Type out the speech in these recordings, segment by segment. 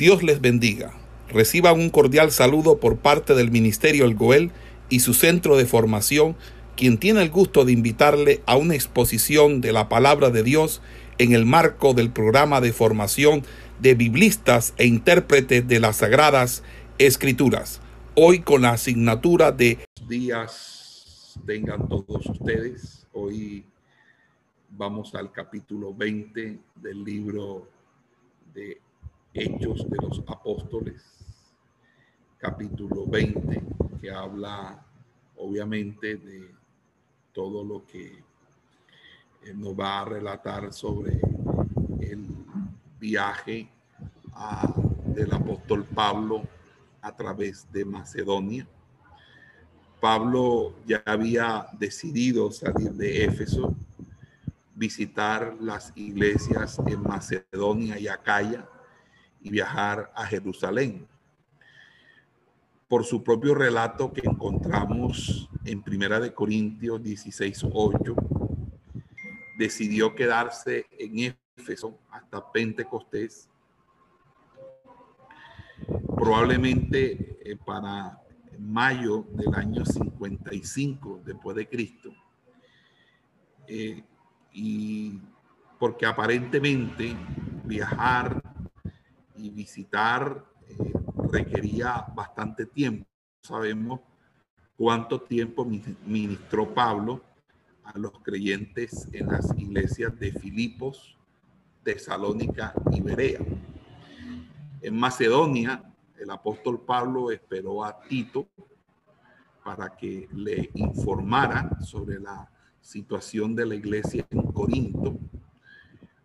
Dios les bendiga. Reciban un cordial saludo por parte del Ministerio El Goel y su centro de formación, quien tiene el gusto de invitarle a una exposición de la palabra de Dios en el marco del programa de formación de biblistas e intérpretes de las Sagradas Escrituras. Hoy con la asignatura de días tengan todos ustedes. Hoy vamos al capítulo 20 del libro de Hechos de los Apóstoles, capítulo 20, que habla obviamente de todo lo que eh, nos va a relatar sobre el viaje del apóstol Pablo a través de Macedonia. Pablo ya había decidido salir de Éfeso, visitar las iglesias en Macedonia y Acaya y viajar a Jerusalén. Por su propio relato que encontramos en Primera de Corintios 16, 8, decidió quedarse en Éfeso hasta Pentecostés, probablemente eh, para mayo del año 55 después de Cristo. Eh, y porque aparentemente viajar y visitar eh, requería bastante tiempo. Sabemos cuánto tiempo ministró Pablo a los creyentes en las iglesias de Filipos, Tesalónica y Berea. En Macedonia, el apóstol Pablo esperó a Tito para que le informara sobre la situación de la iglesia en Corinto.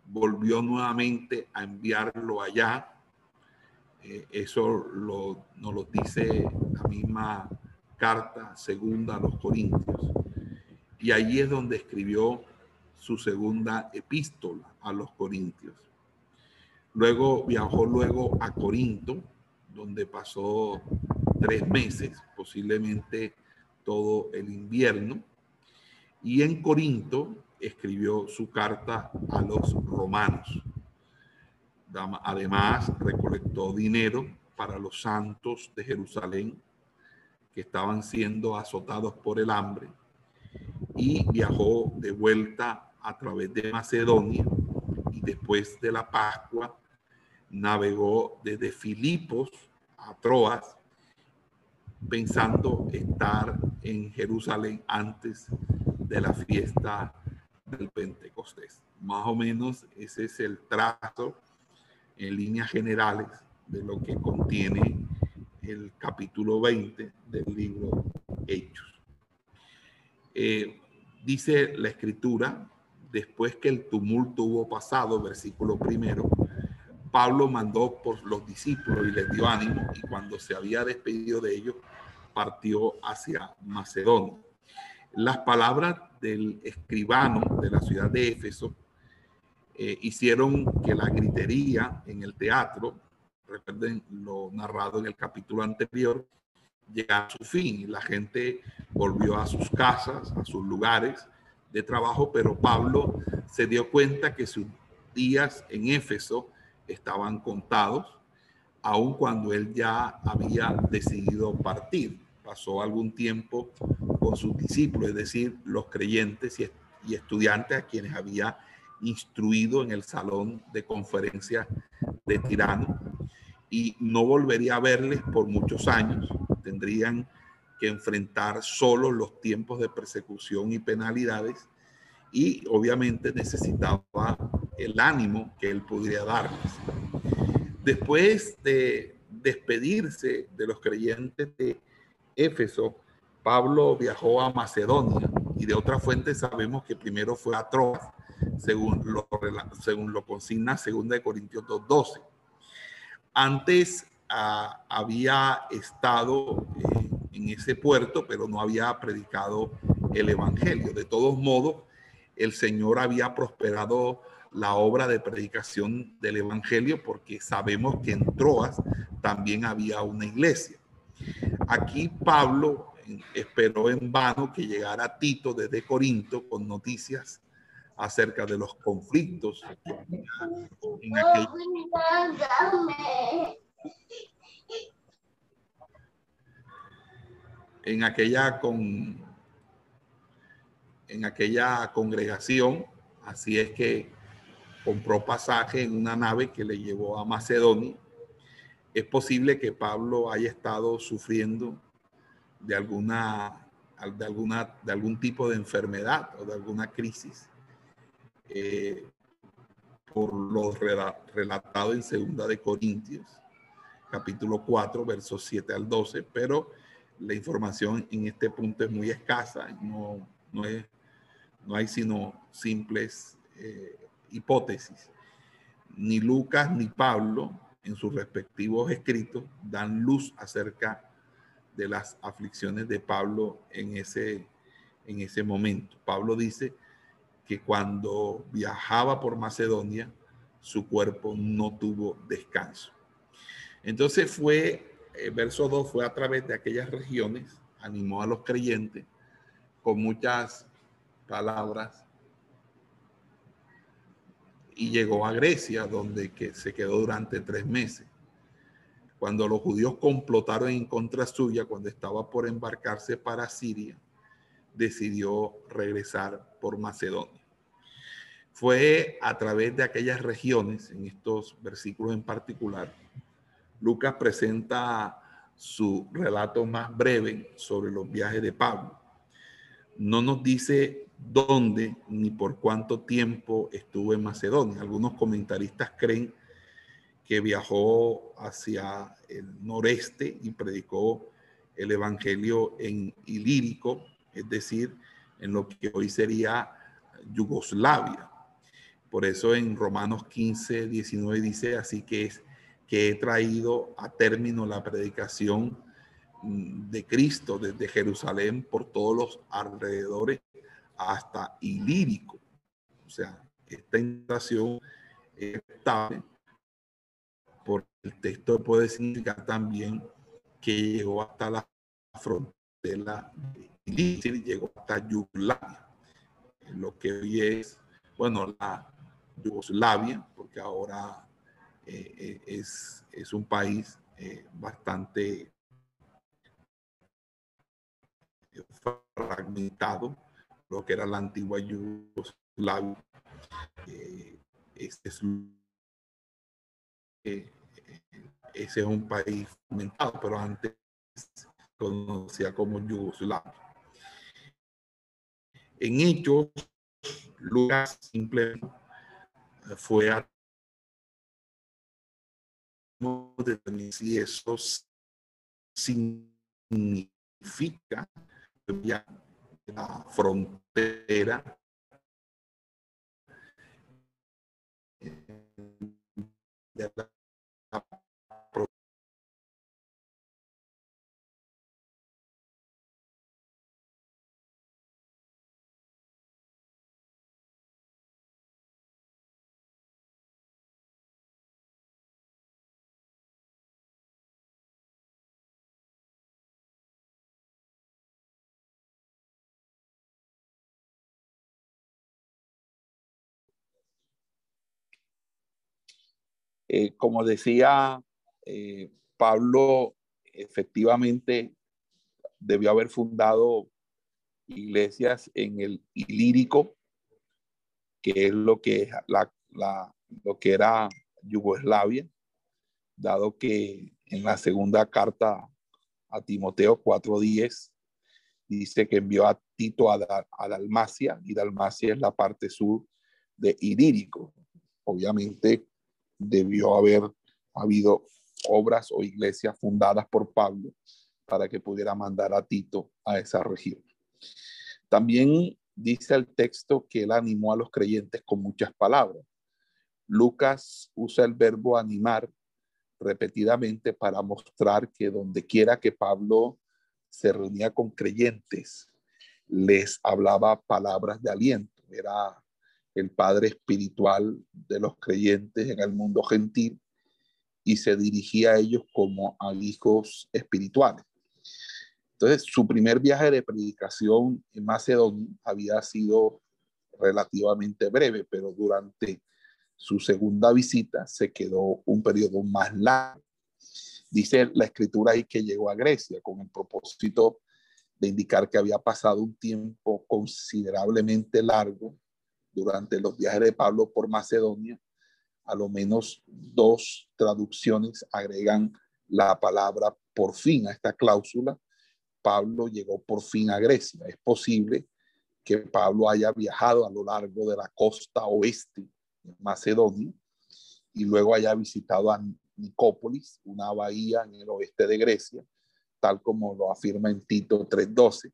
Volvió nuevamente a enviarlo allá eh, eso lo, nos lo dice la misma carta segunda a los Corintios. Y allí es donde escribió su segunda epístola a los Corintios. Luego viajó luego a Corinto, donde pasó tres meses, posiblemente todo el invierno. Y en Corinto escribió su carta a los romanos. Además, recolectó dinero para los santos de Jerusalén que estaban siendo azotados por el hambre y viajó de vuelta a través de Macedonia y después de la Pascua navegó desde Filipos a Troas pensando estar en Jerusalén antes de la fiesta del Pentecostés. Más o menos ese es el trazo en líneas generales de lo que contiene el capítulo 20 del libro Hechos. Eh, dice la escritura, después que el tumulto hubo pasado, versículo primero, Pablo mandó por los discípulos y les dio ánimo y cuando se había despedido de ellos, partió hacia Macedonia. Las palabras del escribano de la ciudad de Éfeso eh, hicieron que la gritería en el teatro, recuerden lo narrado en el capítulo anterior, llegara a su fin y la gente volvió a sus casas, a sus lugares de trabajo, pero Pablo se dio cuenta que sus días en Éfeso estaban contados, aun cuando él ya había decidido partir. Pasó algún tiempo con sus discípulos, es decir, los creyentes y, y estudiantes a quienes había instruido en el salón de conferencias de Tirano y no volvería a verles por muchos años. Tendrían que enfrentar solo los tiempos de persecución y penalidades y obviamente necesitaba el ánimo que él podría darles. Después de despedirse de los creyentes de Éfeso, Pablo viajó a Macedonia y de otra fuente sabemos que primero fue a Troas según lo, según lo consigna 2 Corintios 2.12. Antes ah, había estado eh, en ese puerto, pero no había predicado el Evangelio. De todos modos, el Señor había prosperado la obra de predicación del Evangelio porque sabemos que en Troas también había una iglesia. Aquí Pablo esperó en vano que llegara Tito desde Corinto con noticias acerca de los conflictos en aquella con en aquella congregación, así es que compró pasaje en una nave que le llevó a Macedonia. Es posible que Pablo haya estado sufriendo de alguna de alguna de algún tipo de enfermedad o de alguna crisis eh, por lo relatado en Segunda de Corintios, capítulo 4, versos 7 al 12, pero la información en este punto es muy escasa, no, no, hay sino simples eh, hipótesis. Ni Lucas ni Pablo en sus respectivos escritos dan luz acerca de las aflicciones de Pablo en ese, en ese momento. Pablo dice que cuando viajaba por Macedonia, su cuerpo no tuvo descanso. Entonces fue, eh, verso 2 fue a través de aquellas regiones, animó a los creyentes con muchas palabras y llegó a Grecia, donde se quedó durante tres meses. Cuando los judíos complotaron en contra suya, cuando estaba por embarcarse para Siria, decidió regresar por Macedonia. Fue a través de aquellas regiones, en estos versículos en particular, Lucas presenta su relato más breve sobre los viajes de Pablo. No nos dice dónde ni por cuánto tiempo estuvo en Macedonia. Algunos comentaristas creen que viajó hacia el noreste y predicó el evangelio en Ilírico, es decir, en lo que hoy sería Yugoslavia. Por eso en Romanos 15, 19 dice, así que es que he traído a término la predicación mm, de Cristo desde Jerusalén por todos los alrededores hasta ilírico. O sea, esta invitación estable por el texto puede significar también que llegó hasta la frontera y llegó hasta Yugoslavia, lo que hoy es, bueno, la Yugoslavia, porque ahora eh, eh, es, es, un país eh, bastante fragmentado, lo que era la antigua Yugoslavia. Este es, ese es un país fragmentado, pero antes conocía como Yugoslavia. En hechos, Lucas simplemente fue a si eso significa ya la frontera. de Eh, como decía eh, Pablo, efectivamente debió haber fundado iglesias en el Ilírico, que es lo que, la, lo que era Yugoslavia, dado que en la segunda carta a Timoteo 4.10 dice que envió a Tito a, a Dalmacia, y Dalmacia es la parte sur de Ilírico. Obviamente debió haber habido obras o iglesias fundadas por Pablo para que pudiera mandar a Tito a esa región. También dice el texto que él animó a los creyentes con muchas palabras. Lucas usa el verbo animar repetidamente para mostrar que donde quiera que Pablo se reunía con creyentes, les hablaba palabras de aliento. Era el padre espiritual de los creyentes en el mundo gentil y se dirigía a ellos como a hijos espirituales. Entonces, su primer viaje de predicación en Macedonia había sido relativamente breve, pero durante su segunda visita se quedó un periodo más largo. Dice la escritura ahí que llegó a Grecia con el propósito de indicar que había pasado un tiempo considerablemente largo durante los viajes de Pablo por Macedonia. A lo menos dos traducciones agregan la palabra por fin a esta cláusula. Pablo llegó por fin a Grecia. Es posible que Pablo haya viajado a lo largo de la costa oeste de Macedonia y luego haya visitado a Nicópolis, una bahía en el oeste de Grecia, tal como lo afirma en Tito 3.12.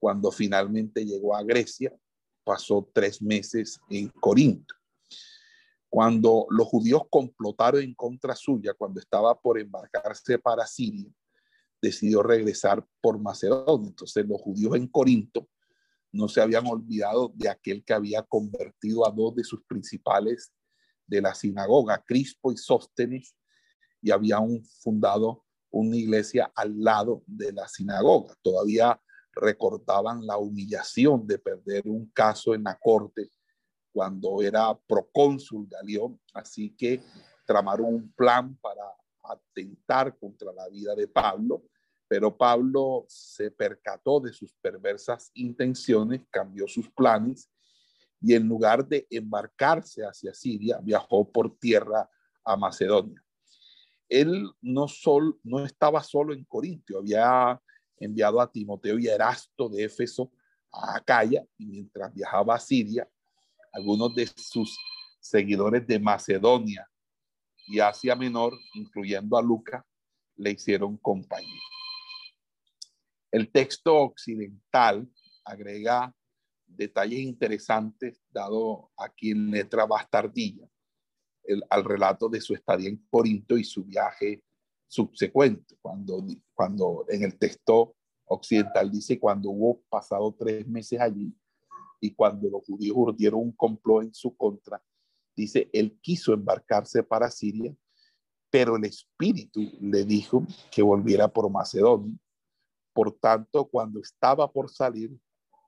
Cuando finalmente llegó a Grecia, pasó tres meses en Corinto. Cuando los judíos complotaron en contra suya, cuando estaba por embarcarse para Siria, decidió regresar por Macedonia. Entonces los judíos en Corinto no se habían olvidado de aquel que había convertido a dos de sus principales de la sinagoga, Crispo y Sóstenes, y habían fundado una iglesia al lado de la sinagoga. Todavía recordaban la humillación de perder un caso en la corte cuando era procónsul Galión, así que tramaron un plan para atentar contra la vida de Pablo, pero Pablo se percató de sus perversas intenciones, cambió sus planes y en lugar de embarcarse hacia Siria, viajó por tierra a Macedonia. Él no, sol, no estaba solo en Corintio, había enviado a Timoteo y Erasto de Éfeso a Acaya y mientras viajaba a Siria, algunos de sus seguidores de Macedonia y Asia Menor, incluyendo a Luca, le hicieron compañía. El texto occidental agrega detalles interesantes dado aquí en letra bastardilla el, al relato de su estadía en Corinto y su viaje subsecuente, cuando, cuando en el texto occidental dice cuando hubo pasado tres meses allí y cuando los judíos urdieron un complot en su contra, dice, él quiso embarcarse para Siria, pero el Espíritu le dijo que volviera por Macedonia. Por tanto, cuando estaba por salir,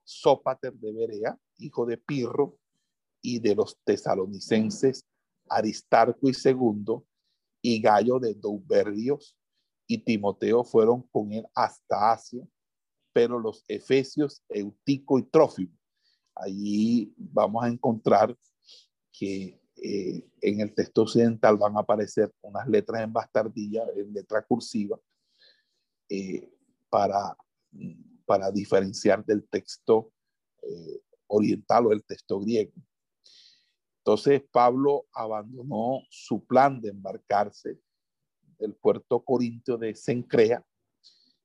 Sópater de Berea, hijo de Pirro, y de los tesalonicenses Aristarco y Segundo, y Gallo de Douberrios y Timoteo fueron con él hasta Asia, pero los efesios Eutico y Trófimo, allí vamos a encontrar que eh, en el texto occidental van a aparecer unas letras en bastardilla, en letra cursiva, eh, para, para diferenciar del texto eh, oriental o el texto griego. Entonces Pablo abandonó su plan de embarcarse del puerto corintio de Sencrea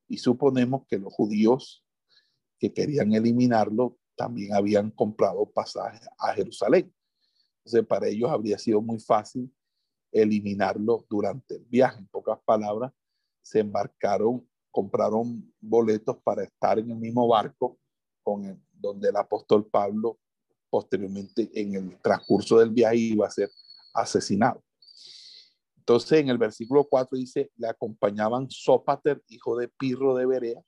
y suponemos que los judíos que querían eliminarlo también habían comprado pasajes a Jerusalén. Entonces para ellos habría sido muy fácil eliminarlo durante el viaje. En pocas palabras, se embarcaron, compraron boletos para estar en el mismo barco con el, donde el apóstol Pablo posteriormente en el transcurso del viaje iba a ser asesinado. Entonces en el versículo 4 dice, le acompañaban Sópater, hijo de Pirro de Berea,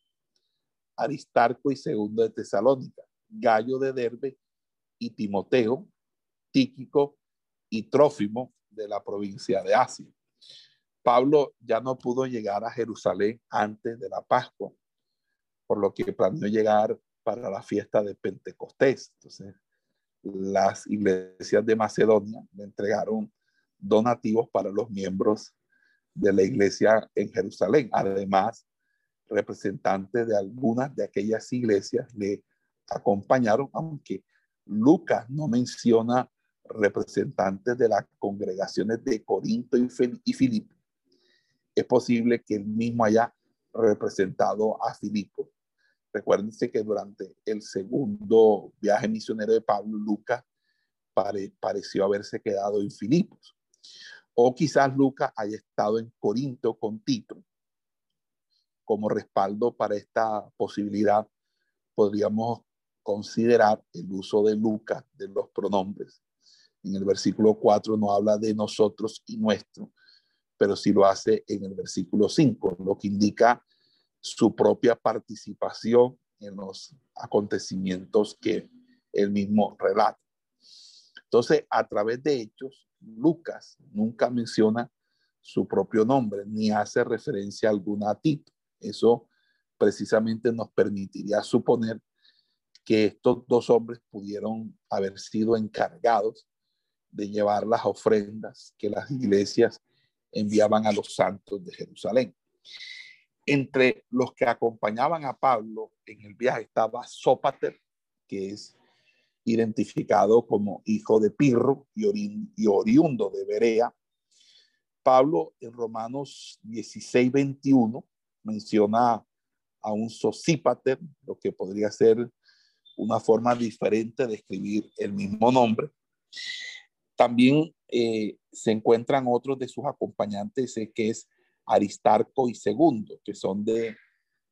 Aristarco y segundo de Tesalónica, Gallo de Derbe y Timoteo, Tíquico y Trófimo de la provincia de Asia. Pablo ya no pudo llegar a Jerusalén antes de la Pascua, por lo que planeó llegar para la fiesta de Pentecostés. Entonces, las iglesias de Macedonia le entregaron donativos para los miembros de la iglesia en Jerusalén. Además, representantes de algunas de aquellas iglesias le acompañaron, aunque Lucas no menciona representantes de las congregaciones de Corinto y Filipo. Es posible que él mismo haya representado a Filipo Recuérdense que durante el segundo viaje misionero de Pablo, Lucas pareció haberse quedado en Filipos. O quizás Lucas haya estado en Corinto con Tito. Como respaldo para esta posibilidad, podríamos considerar el uso de Lucas de los pronombres. En el versículo 4 no habla de nosotros y nuestro, pero sí lo hace en el versículo 5, lo que indica su propia participación en los acontecimientos que él mismo relata. Entonces, a través de hechos, Lucas nunca menciona su propio nombre ni hace referencia alguna a Tito. Eso precisamente nos permitiría suponer que estos dos hombres pudieron haber sido encargados de llevar las ofrendas que las iglesias enviaban a los santos de Jerusalén. Entre los que acompañaban a Pablo en el viaje estaba Sópater, que es identificado como hijo de Pirro y, oriundo de Berea. Pablo en Romanos 16, 21 menciona a un Sosípater, lo que podría ser una forma diferente de escribir el mismo nombre. También eh, se encuentran otros de sus acompañantes, eh, que es Aristarco y Segundo, que son de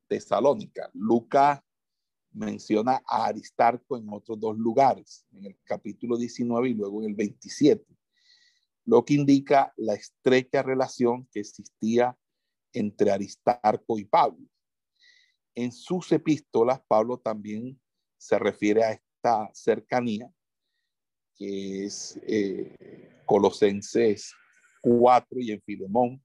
Tesalónica. Lucas menciona a Aristarco en otros dos lugares, en el capítulo 19 y luego en el 27, lo que indica la estrecha relación que existía entre Aristarco y Pablo. En sus epístolas, Pablo también se refiere a esta cercanía, que es eh, Colosenses 4 y en Filemón.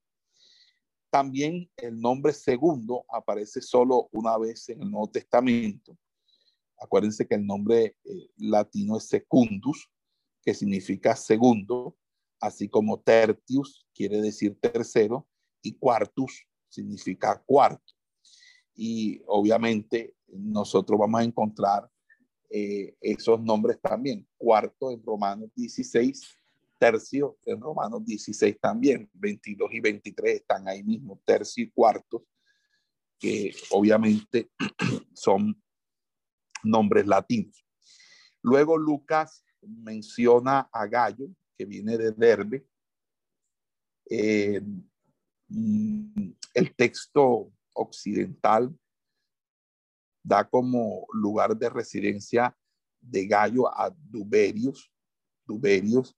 También el nombre segundo aparece solo una vez en el Nuevo Testamento. Acuérdense que el nombre eh, latino es secundus, que significa segundo, así como tertius quiere decir tercero y quartus significa cuarto. Y obviamente nosotros vamos a encontrar eh, esos nombres también. Cuarto en Romanos 16, tercio en Romanos 16 también. 22 y 23 están ahí mismo, tercio y cuarto, que obviamente son nombres latinos. Luego Lucas menciona a Gallo, que viene de Derbe. Mm, el texto occidental da como lugar de residencia de Gallo a Duberius. Duberius,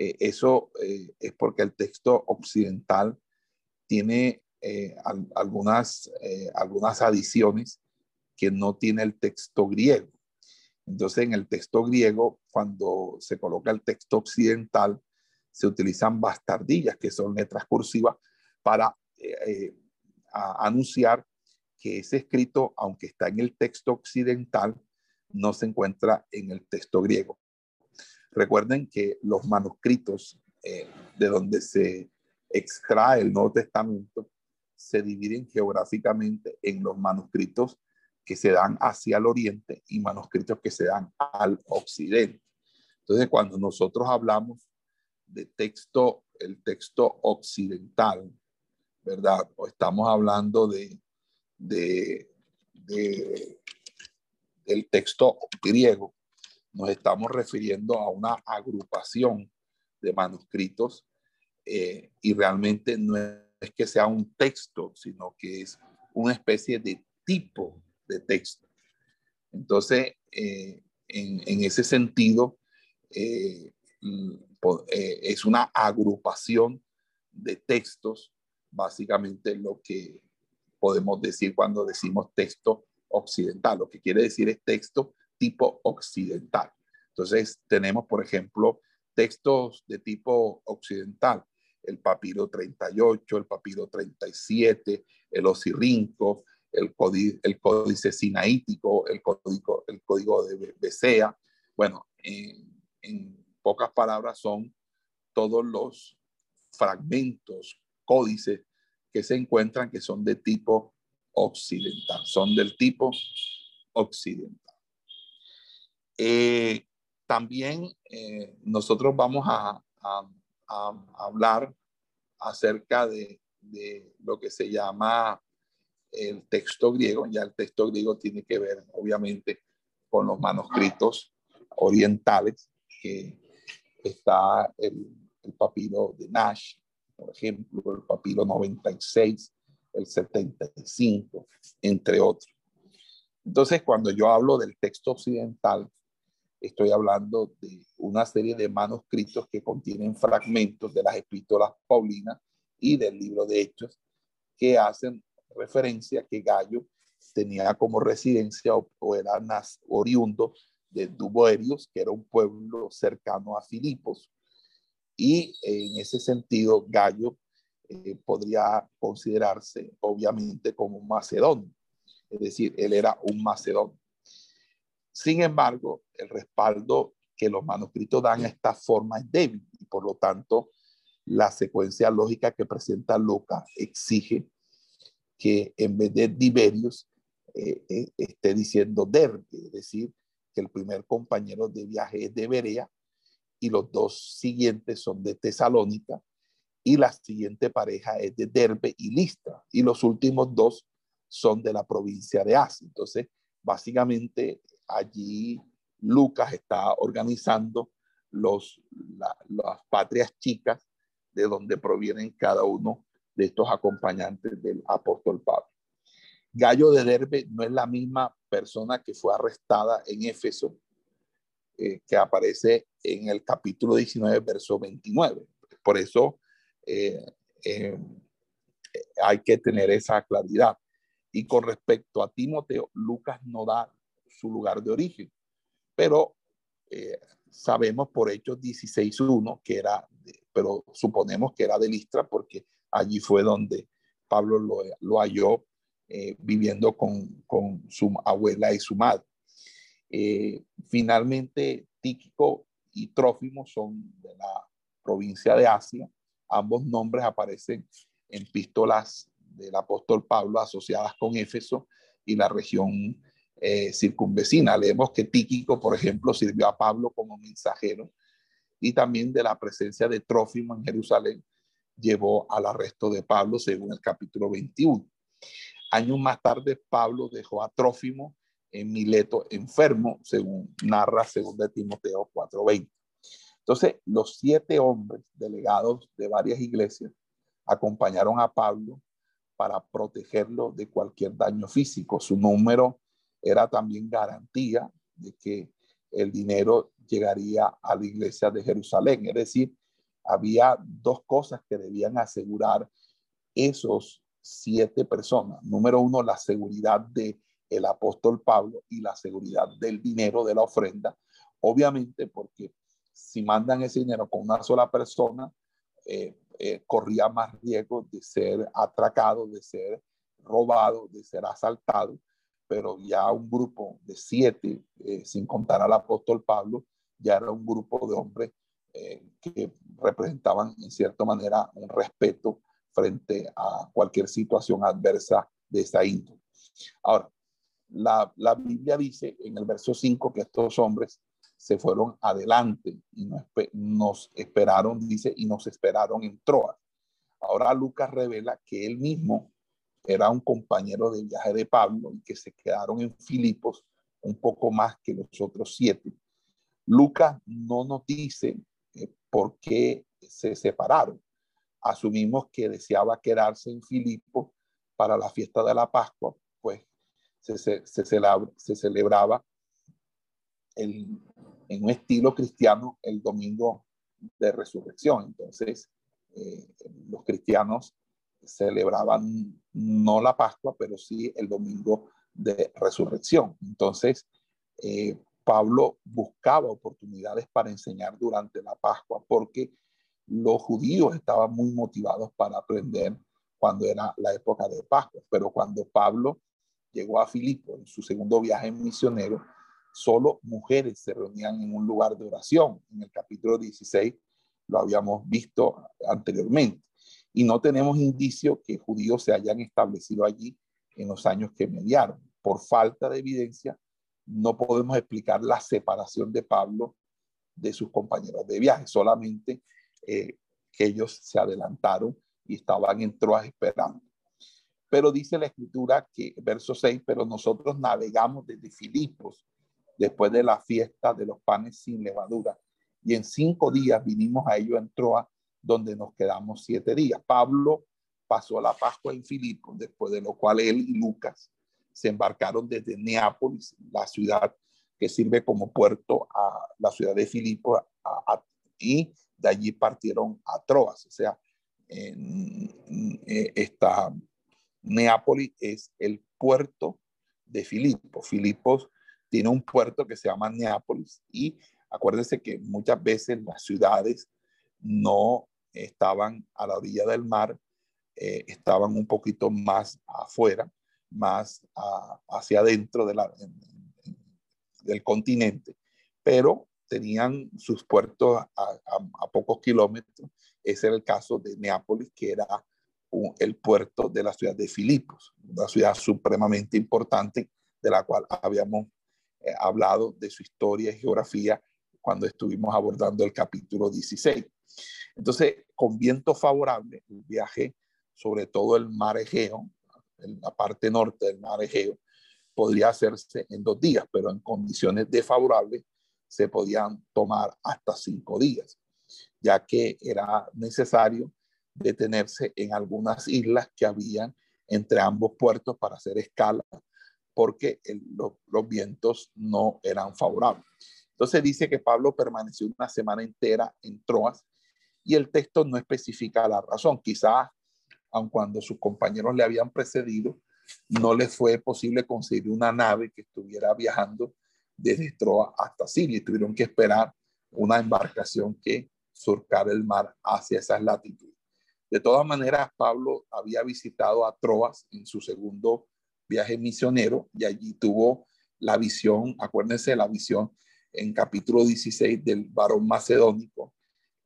eh, eso eh, es porque el texto occidental tiene eh, algunas, algunas adiciones que no tiene el texto griego. Entonces, en el texto griego, cuando se coloca el texto occidental, se utilizan bastardillas, que son letras cursivas, para anunciar que ese escrito, aunque está en el texto occidental, no se encuentra en el texto griego. Recuerden que los manuscritos eh, de donde se extrae el Nuevo Testamento se dividen geográficamente en los manuscritos que se dan hacia el oriente y manuscritos que se dan al occidente. Entonces, cuando nosotros hablamos de texto, el texto occidental, ¿verdad? O estamos hablando de de, del texto griego, nos estamos refiriendo a una agrupación de manuscritos eh, y realmente no es que sea un texto, sino que es una especie de tipo de texto. Entonces, eh, en, ese sentido, eh, es una agrupación de textos, básicamente lo que podemos decir cuando decimos texto occidental. Lo que quiere decir es texto tipo occidental. Entonces, tenemos, por ejemplo, textos de tipo occidental, el papiro 38, el papiro 37, el osirrinco, el, códice, el sinaítico, el código, el código de Besea. Bueno, en, en pocas palabras son todos los fragmentos, códices que se encuentran que son de tipo occidental, son del tipo occidental. Eh, también eh, nosotros vamos a, hablar acerca de, lo que se llama el texto griego. Ya el texto griego tiene que ver, obviamente, con los manuscritos orientales, que está el papiro de Nash, por ejemplo, el papiro 96, el 75, entre otros. Entonces, cuando yo hablo del texto occidental, estoy hablando de una serie de manuscritos que contienen fragmentos de las epístolas paulinas y del libro de Hechos que hacen referencia que Gallo tenía como residencia o, era oriundo de Duboerios, que era un pueblo cercano a Filipos. Y en ese sentido, Gallo eh, podría considerarse obviamente como un macedonio. es decir, él era un macedonio. Sin embargo, el respaldo que los manuscritos dan a esta forma es débil y por lo tanto la secuencia lógica que presenta Lucas exige que en vez de Tiberius eh, eh, esté diciendo Derbe, es decir, que el primer compañero de viaje es de Berea y los dos siguientes son de Tesalónica y la siguiente pareja es de Derbe y Listra y los últimos dos son de la provincia de Asia. Entonces, básicamente allí Lucas está organizando los, las patrias chicas de donde provienen cada uno de estos acompañantes del apóstol Pablo. Gallo de Derbe no es la misma persona que fue arrestada en Éfeso, eh, que aparece en el capítulo 19, verso 29. Por eso eh, eh, hay que tener esa claridad. Y con respecto a Timoteo, Lucas no da su lugar de origen, pero sabemos por Hechos 16.1 que era, pero suponemos que era de Listra porque allí fue donde Pablo lo, lo halló eh, viviendo con, con, su abuela y su madre. Eh, finalmente, Tíquico y Trófimo son de la provincia de Asia. Ambos nombres aparecen en epístolas del apóstol Pablo asociadas con Éfeso y la región eh, circunvecina. Leemos que Tíquico, por ejemplo, sirvió a Pablo como mensajero y también de la presencia de Trófimo en Jerusalén llevó al arresto de Pablo, según el capítulo 21. Años más tarde, Pablo dejó a Trófimo en Mileto enfermo, según narra 2 Timoteo 4:20. Entonces, los siete hombres delegados de varias iglesias acompañaron a Pablo para protegerlo de cualquier daño físico. Su número era también garantía de que el dinero llegaría a la iglesia de Jerusalén. Es decir, había dos cosas que debían asegurar esos siete personas. Número uno, la seguridad de el apóstol Pablo y la seguridad del dinero de la ofrenda. Obviamente, porque si mandan ese dinero con una sola persona, eh, eh, corría más riesgo de ser atracado, de ser robado, de ser asaltado. Pero ya un grupo de siete, eh, sin contar al apóstol Pablo, ya era un grupo de hombres que representaban en cierta manera un respeto frente a cualquier situación adversa de esa índole. Ahora, la, la, Biblia dice en el verso 5 que estos hombres se fueron adelante y nos, nos esperaron, dice, y nos esperaron en Troas. Ahora Lucas revela que él mismo era un compañero de viaje de Pablo y que se quedaron en Filipos un poco más que los otros siete. Lucas no nos dice eh, por qué se separaron asumimos que deseaba quedarse en Filipo para la fiesta de la Pascua, pues se, se, celebraba en un estilo cristiano el domingo de resurrección. Entonces, eh, los cristianos celebraban no la Pascua, pero sí el domingo de resurrección. Entonces, eh, Pablo buscaba oportunidades para enseñar durante la Pascua porque los judíos estaban muy motivados para aprender cuando era la época de Pascua, pero cuando Pablo llegó a Filipo en su segundo viaje misionero, solo mujeres se reunían en un lugar de oración. En el capítulo 16 lo habíamos visto anteriormente. Y no tenemos indicio que judíos se hayan establecido allí en los años que mediaron. Por falta de evidencia, no podemos explicar la separación de Pablo de sus compañeros de viaje. Solamente eh, que ellos se adelantaron y estaban en Troas esperando. Pero dice la escritura que, verso 6, pero nosotros navegamos desde Filipos después de la fiesta de los panes sin levadura. Y en cinco días vinimos a ellos en Troas, donde nos quedamos siete días. Pablo pasó la Pascua en Filipos, después de lo cual él y Lucas se embarcaron desde Neápolis, la ciudad que sirve como puerto a la ciudad de Filipos, y de allí partieron a Troas, o sea, eh, esta Neápolis es el puerto de Filipos. Filipos tiene un puerto que se llama Neápolis y acuérdense que muchas veces las ciudades no estaban a la orilla del mar, eh, estaban un poquito más afuera, más hacia adentro de del continente, pero tenían sus puertos a, pocos kilómetros. Ese era el caso de Neápolis, que era el puerto de la ciudad de Filipos, una ciudad supremamente importante de la cual habíamos eh, hablado de su historia y geografía cuando estuvimos abordando el capítulo 16. Entonces, con viento favorable, el viaje sobre todo el mar Egeo, en la parte norte del mar Egeo, podría hacerse en dos días, pero en condiciones desfavorables se podían tomar hasta cinco días, ya que era necesario detenerse en algunas islas que habían entre ambos puertos para hacer escala, porque los vientos no eran favorables. Entonces dice que Pablo permaneció una semana entera en Troas y el texto no especifica la razón. Quizás aun cuando sus compañeros le habían precedido, no les fue posible conseguir una nave que estuviera viajando desde Troa hasta Siria tuvieron que esperar una embarcación que surcara el mar hacia esas latitudes. De todas maneras, Pablo había visitado a Troas en su segundo viaje misionero y allí tuvo la visión, acuérdense la visión en capítulo 16 del varón macedónico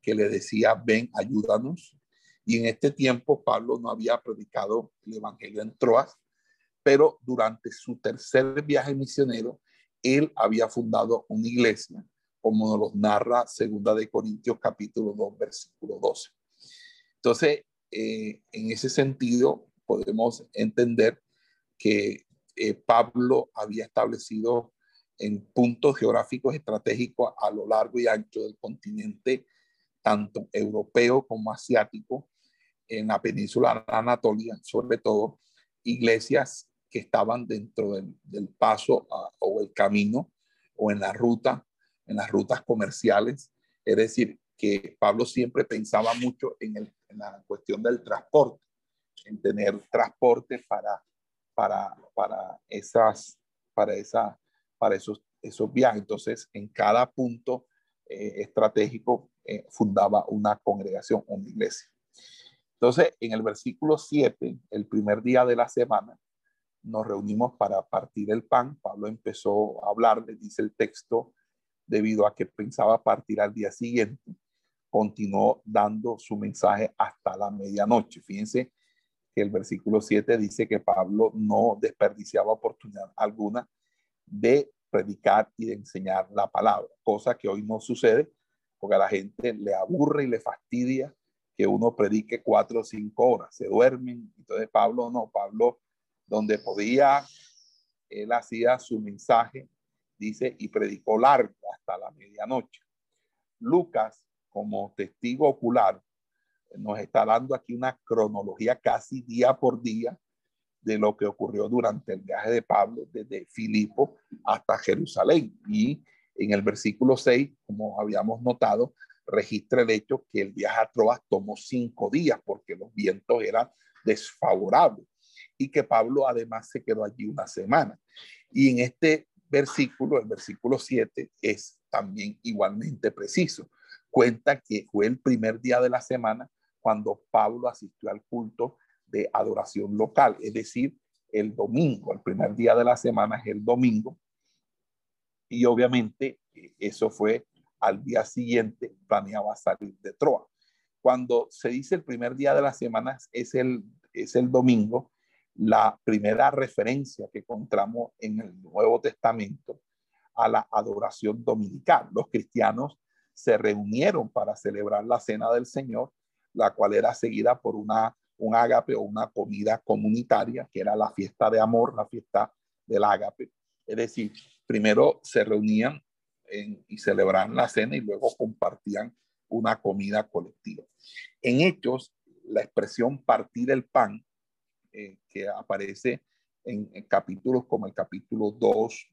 que le decía, ven, ayúdanos. Y en este tiempo Pablo no había predicado el Evangelio en Troas, pero durante su tercer viaje misionero, él había fundado una iglesia, como nos narra Segunda de Corintios capítulo 2, versículo 12. Entonces, eh, en ese sentido, podemos entender que eh, Pablo había establecido en puntos geográficos estratégicos a lo largo y ancho del continente, tanto europeo como asiático, en la península Anatolia, sobre todo, iglesias que estaban dentro del, paso o el camino o en la ruta, en las rutas comerciales. Es decir, que Pablo siempre pensaba mucho en, la cuestión del transporte, en tener transporte para, para, para, esas, para, esa, para esos, esos viajes. Entonces, en cada punto eh, estratégico eh, fundaba una congregación, una iglesia. Entonces, en el versículo 7, el primer día de la semana, nos reunimos para partir el pan. Pablo empezó a hablar, le dice el texto, debido a que pensaba partir al día siguiente. Continuó dando su mensaje hasta la medianoche. Fíjense que el versículo 7 dice que Pablo no desperdiciaba oportunidad alguna de predicar y de enseñar la palabra, cosa que hoy no sucede porque a la gente le aburre y le fastidia que uno predique cuatro o cinco horas, se duermen. Entonces Pablo no, Pablo donde podía, él hacía su mensaje, dice, y predicó largo hasta la medianoche. Lucas, como testigo ocular, nos está dando aquí una cronología casi día por día de lo que ocurrió durante el viaje de Pablo desde Filipo hasta Jerusalén. Y en el versículo 6, como habíamos notado, registra el hecho que el viaje a Troas tomó cinco días porque los vientos eran desfavorables y que Pablo además se quedó allí una semana. Y en este versículo, el versículo 7, es también igualmente preciso. Cuenta que fue el primer día de la semana cuando Pablo asistió al culto de adoración local, es decir, el domingo, el primer día de la semana es el domingo. Y obviamente eh, eso fue al día siguiente planeaba salir de Troa. Cuando se dice el primer día de la semana es el, es el domingo, la primera referencia que encontramos en el Nuevo Testamento a la adoración dominical. Los cristianos se reunieron para celebrar la cena del Señor, la cual era seguida por una, un ágape o una comida comunitaria, que era la fiesta de amor, la fiesta del ágape. Es decir, primero se reunían y celebraban la cena y luego compartían una comida colectiva. En Hechos, la expresión partir el pan, eh, que aparece en, capítulos como el capítulo 2,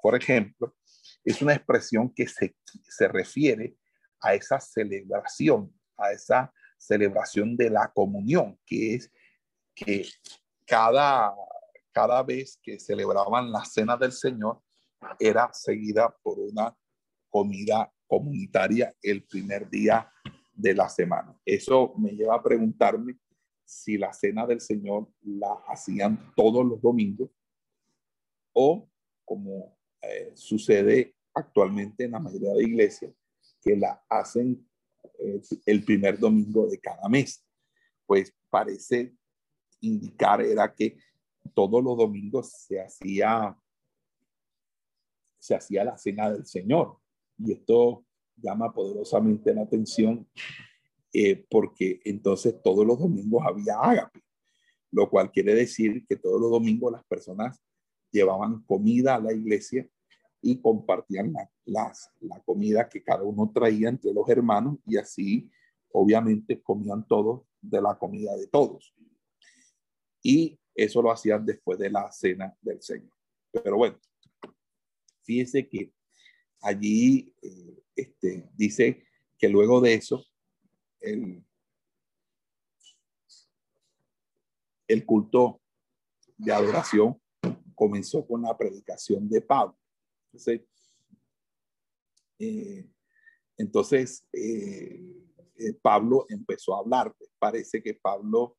por ejemplo, es una expresión que se, se refiere a esa celebración, a esa celebración de la comunión, que es que cada, cada vez que celebraban la cena del Señor, era seguida por una comida comunitaria el primer día de la semana. Eso me lleva a preguntarme si la cena del Señor la hacían todos los domingos o como eh, sucede actualmente en la mayoría de iglesias, que la hacen eh, el primer domingo de cada mes. Pues parece indicar era que todos los domingos se hacía se hacía la cena del Señor y esto llama poderosamente la atención eh, porque entonces todos los domingos había ágape, lo cual quiere decir que todos los domingos las personas llevaban comida a la iglesia y compartían la, la comida que cada uno traía entre los hermanos y así obviamente comían todos de la comida de todos. Y eso lo hacían después de la cena del Señor. Pero bueno, fíjese que allí eh, este, dice que luego de eso, el, culto de adoración comenzó con la predicación de Pablo. Entonces, eh, eh, Pablo empezó a hablar. Parece que Pablo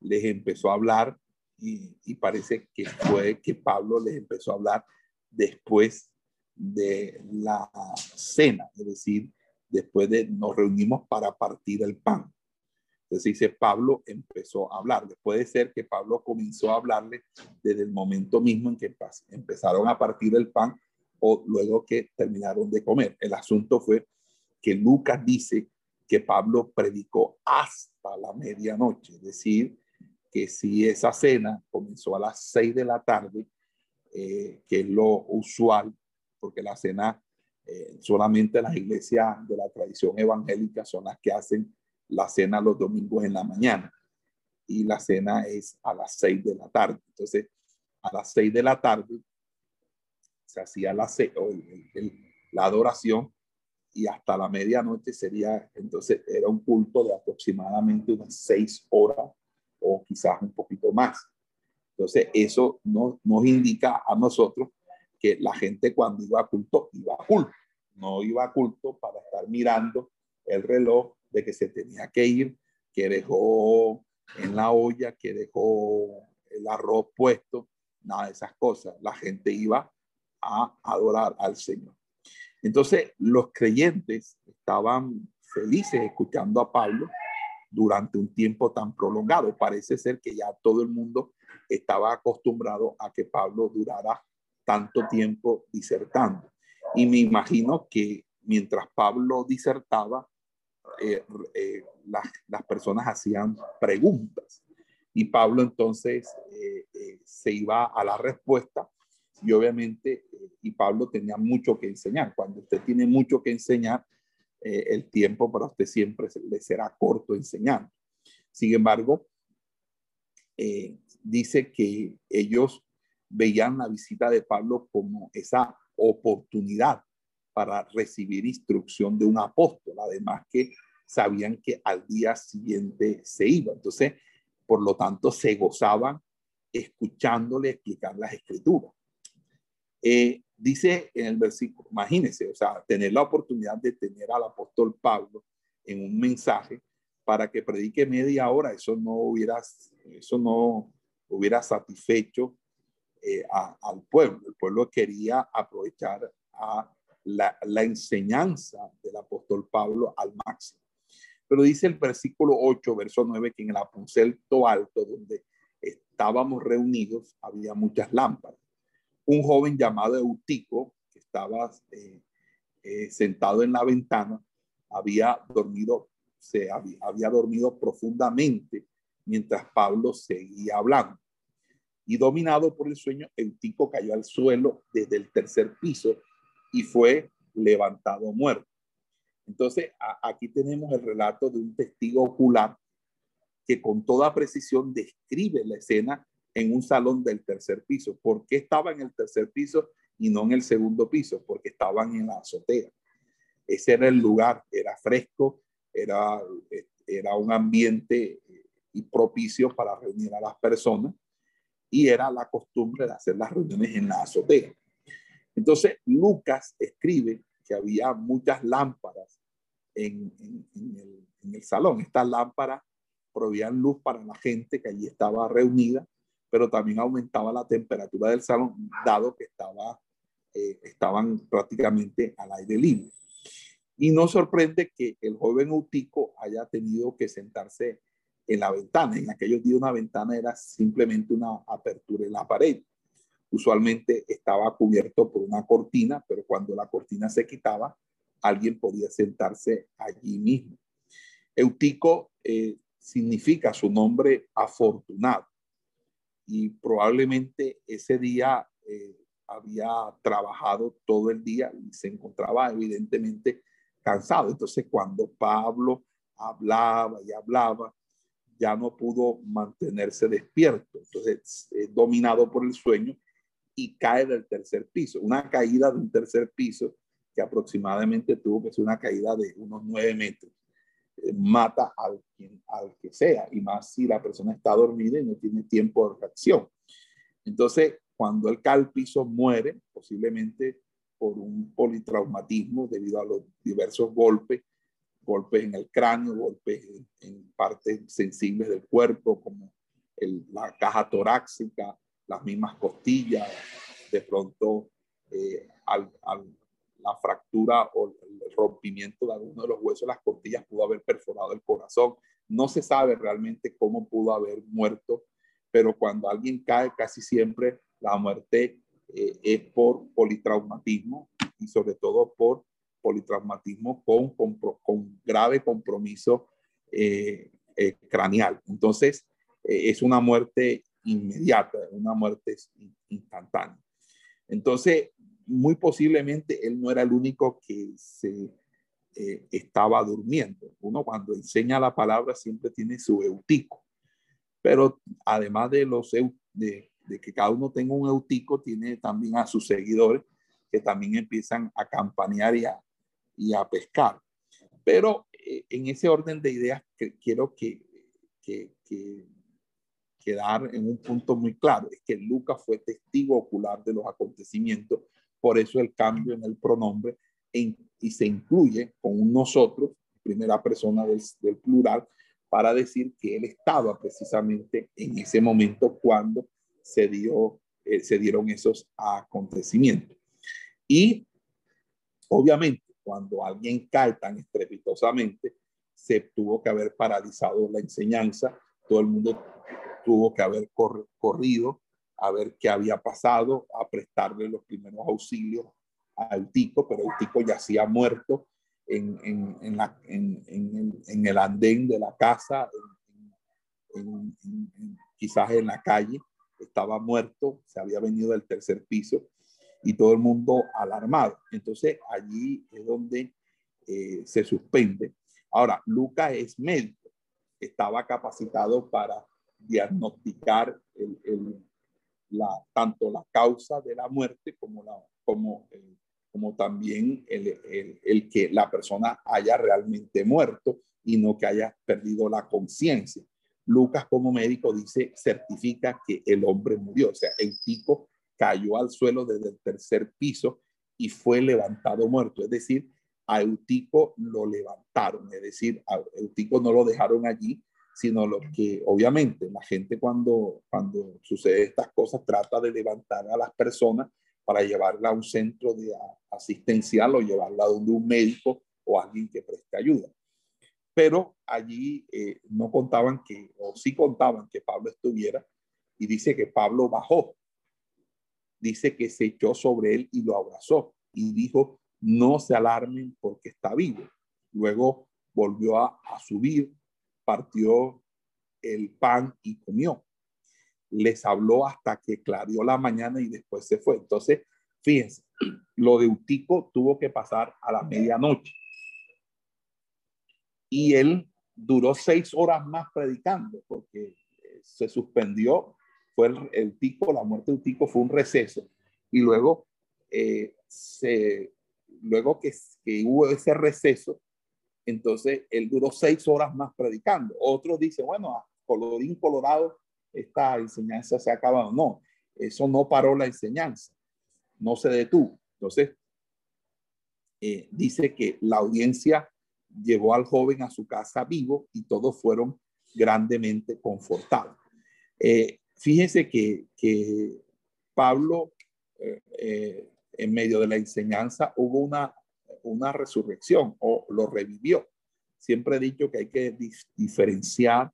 les empezó a hablar y, parece que fue que Pablo les empezó a hablar después de la cena, es decir, después de nos reunimos para partir el pan. Entonces dice, Pablo empezó a hablar. Puede ser que Pablo comenzó a hablarle desde el momento mismo en que empezaron a partir el pan o luego que terminaron de comer. El asunto fue que Lucas dice que Pablo predicó hasta la medianoche, es decir, que si esa cena comenzó a las seis de la tarde, eh, que es lo usual, porque la cena eh, solamente las iglesias de la tradición evangélica son las que hacen la cena los domingos en la mañana y la cena es a las seis de la tarde. Entonces, a las seis de la tarde se hacía la, la adoración y hasta la medianoche sería, entonces era un culto de aproximadamente unas seis horas o quizás un poquito más. Entonces eso no, nos indica a nosotros que la gente cuando iba a culto, iba a culto, no iba a culto para estar mirando el reloj de que se tenía que ir, que dejó en la olla, que dejó el arroz puesto, nada de esas cosas. La gente iba a adorar al Señor. Entonces, los creyentes estaban felices escuchando a Pablo durante un tiempo tan prolongado. Parece ser que ya todo el mundo estaba acostumbrado a que Pablo durara tanto tiempo disertando. Y me imagino que mientras Pablo disertaba, eh, eh, las, personas hacían preguntas y Pablo entonces eh, se iba a la respuesta y obviamente, y Pablo tenía mucho que enseñar. Cuando usted tiene mucho que enseñar, el tiempo para usted siempre le será corto enseñando. Sin embargo, dice que ellos veían la visita de Pablo como esa oportunidad para recibir instrucción de un apóstol, además que sabían que al día siguiente se iba. Entonces, por lo tanto, se gozaban escuchándole explicar las escrituras. Eh, dice en el versículo, imagínense, o sea, tener la oportunidad de tener al apóstol Pablo en un mensaje para que predique media hora, eso no hubiera, eso no hubiera satisfecho eh, al pueblo. El pueblo quería aprovechar a la, la, enseñanza del apóstol Pablo al máximo. Pero dice el versículo 8, verso 9, que en el aposento alto donde estábamos reunidos había muchas lámparas. Un joven llamado Eutico, que estaba eh, eh, sentado en la ventana, había dormido, se había, había dormido profundamente mientras Pablo seguía hablando. Y dominado por el sueño, Eutico cayó al suelo desde el tercer piso y fue levantado muerto. Entonces, aquí tenemos el relato de un testigo ocular que con toda precisión describe la escena en un salón del tercer piso. ¿Por qué estaba en el tercer piso y no en el segundo piso? Porque estaban en la azotea. Ese era el lugar, era fresco, era, era un ambiente y propicio para reunir a las personas y era la costumbre de hacer las reuniones en la azotea. Entonces, Lucas escribe que había muchas lámparas en, el, salón. Estas lámparas proveían luz para la gente que allí estaba reunida, pero también aumentaba la temperatura del salón, dado que estaba, eh, estaban prácticamente al aire libre. Y no sorprende que el joven Eutico haya tenido que sentarse en la ventana. En aquellos días una ventana era simplemente una apertura en la pared. Usualmente estaba cubierto por una cortina, pero cuando la cortina se quitaba, alguien podía sentarse allí mismo. Eutico eh, significa su nombre afortunado y probablemente ese día eh, había trabajado todo el día y se encontraba evidentemente cansado. Entonces, cuando Pablo hablaba y hablaba, ya no pudo mantenerse despierto. Entonces, dominado por el sueño y cae del tercer piso. Una caída de un tercer piso que aproximadamente tuvo que ser una caída de unos nueve metros. Mata al, al que sea, y más si la persona está dormida y no tiene tiempo de reacción. Entonces, cuando él cae al piso, muere, posiblemente por un politraumatismo debido a los diversos golpes, golpes en el cráneo, golpes en, partes sensibles del cuerpo, como la caja torácica, las mismas costillas, de pronto eh, al, la fractura o el rompimiento de alguno de los huesos de las costillas pudo haber perforado el corazón. No se sabe realmente cómo pudo haber muerto, pero cuando alguien cae, casi siempre la muerte eh, es por politraumatismo y sobre todo por politraumatismo con, con, grave compromiso eh, eh, craneal. Entonces, es una muerte inmediata, una muerte instantánea. Entonces, muy posiblemente él no era el único que se estaba durmiendo. Uno cuando enseña la palabra siempre tiene su eutico, pero además de los de, de que cada uno tenga un eutico, tiene también a sus seguidores que también empiezan a campanear y a, y a pescar. Pero eh, en ese orden de ideas que quiero que, que, que, quedar en un punto muy claro, es que Lucas fue testigo ocular de los acontecimientos, por eso el cambio en el pronombre y se incluye con un nosotros, primera persona del, del plural, para decir que él estaba precisamente en ese momento cuando se, dio, eh, se dieron esos acontecimientos. Y obviamente, cuando alguien cae tan estrepitosamente, se tuvo que haber paralizado la enseñanza, todo el mundo tuvo que haber corrido a ver qué había pasado, a prestarle los primeros auxilios al tico, pero el tico yacía muerto en, en, en, la, en, el, andén de la casa, quizás en la calle, estaba muerto, se había venido del tercer piso y todo el mundo alarmado. Entonces allí es donde eh, se suspende. Ahora, Lucas es médico, estaba capacitado para diagnosticar el, la, tanto la causa de la muerte como, la, como, eh, como también el, el que la persona haya realmente muerto y no que haya perdido la conciencia. Lucas como médico dice, certifica que el hombre murió, o sea, el cayó al suelo desde el tercer piso y fue levantado muerto, es decir, a Eutico lo levantaron, es decir, a Eutico no lo dejaron allí, sino lo que obviamente la gente cuando, cuando sucede estas cosas trata de levantar a las personas para llevarla a un centro de asistencial o llevarla a donde un médico o alguien que preste ayuda pero allí eh, no contaban que, o sí contaban que Pablo estuviera, y dice que Pablo bajó, dice que se echó sobre él y lo abrazó, y dijo, no se alarmen porque está vivo. Luego volvió a, a subir, partió el pan y comió. Les habló hasta que clarió la mañana y después se fue. Entonces, fíjense, lo de Utico tuvo que pasar a la medianoche y él duró seis horas más predicando porque eh, se suspendió, fue el, el tico, la muerte del tico fue un receso y luego, eh, se, luego que, que hubo ese receso, entonces él duró seis horas más predicando. Otros dicen, bueno, a colorín colorado, esta enseñanza se ha acabado. No, eso no paró la enseñanza, no se detuvo. Entonces, eh, dice que la audiencia llevó al joven a su casa vivo y todos fueron grandemente confortados. Eh, fíjense que, que Pablo, eh, eh, en medio de la enseñanza, hubo una, una resurrección o lo revivió. Siempre he dicho que hay que diferenciar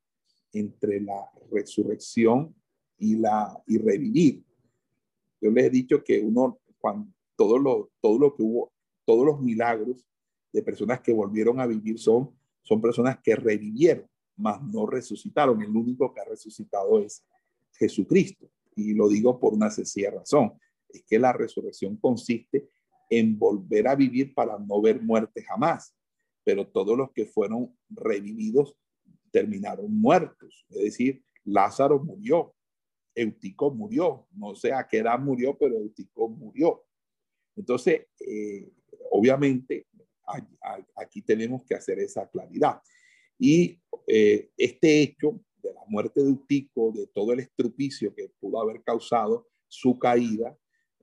entre la resurrección y, la, y revivir. Yo les he dicho que uno, cuando todo lo, todo lo que hubo, todos los milagros de personas que volvieron a vivir son, son personas que revivieron, mas no resucitaron. El único que ha resucitado es Jesucristo. Y lo digo por una sencilla razón. Es que la resurrección consiste en volver a vivir para no ver muerte jamás. Pero todos los que fueron revividos terminaron muertos. Es decir, Lázaro murió, Eutico murió, no sé a qué edad murió, pero Eutico murió. Entonces, eh, obviamente, aquí tenemos que hacer esa claridad. Y eh, este hecho de la muerte de Eutico, de todo el estrupicio que pudo haber causado su caída,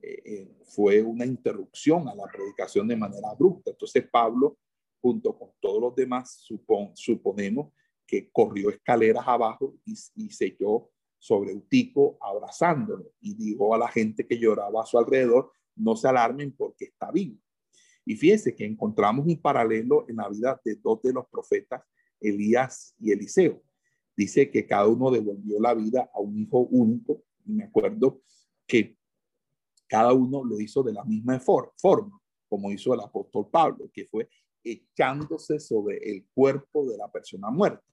eh, fue una interrupción a la predicación de manera abrupta. Entonces Pablo, junto con todos los demás, suponemos que corrió escaleras abajo y, y selló sobre Eutico abrazándolo y dijo a la gente que lloraba a su alrededor, no se alarmen porque está vivo. Y fíjense que encontramos un paralelo en la vida de dos de los profetas, Elías y Eliseo. Dice que cada uno devolvió la vida a un hijo único. Y me acuerdo que cada uno lo hizo de la misma forma, como hizo el apóstol Pablo, que fue echándose sobre el cuerpo de la persona muerta.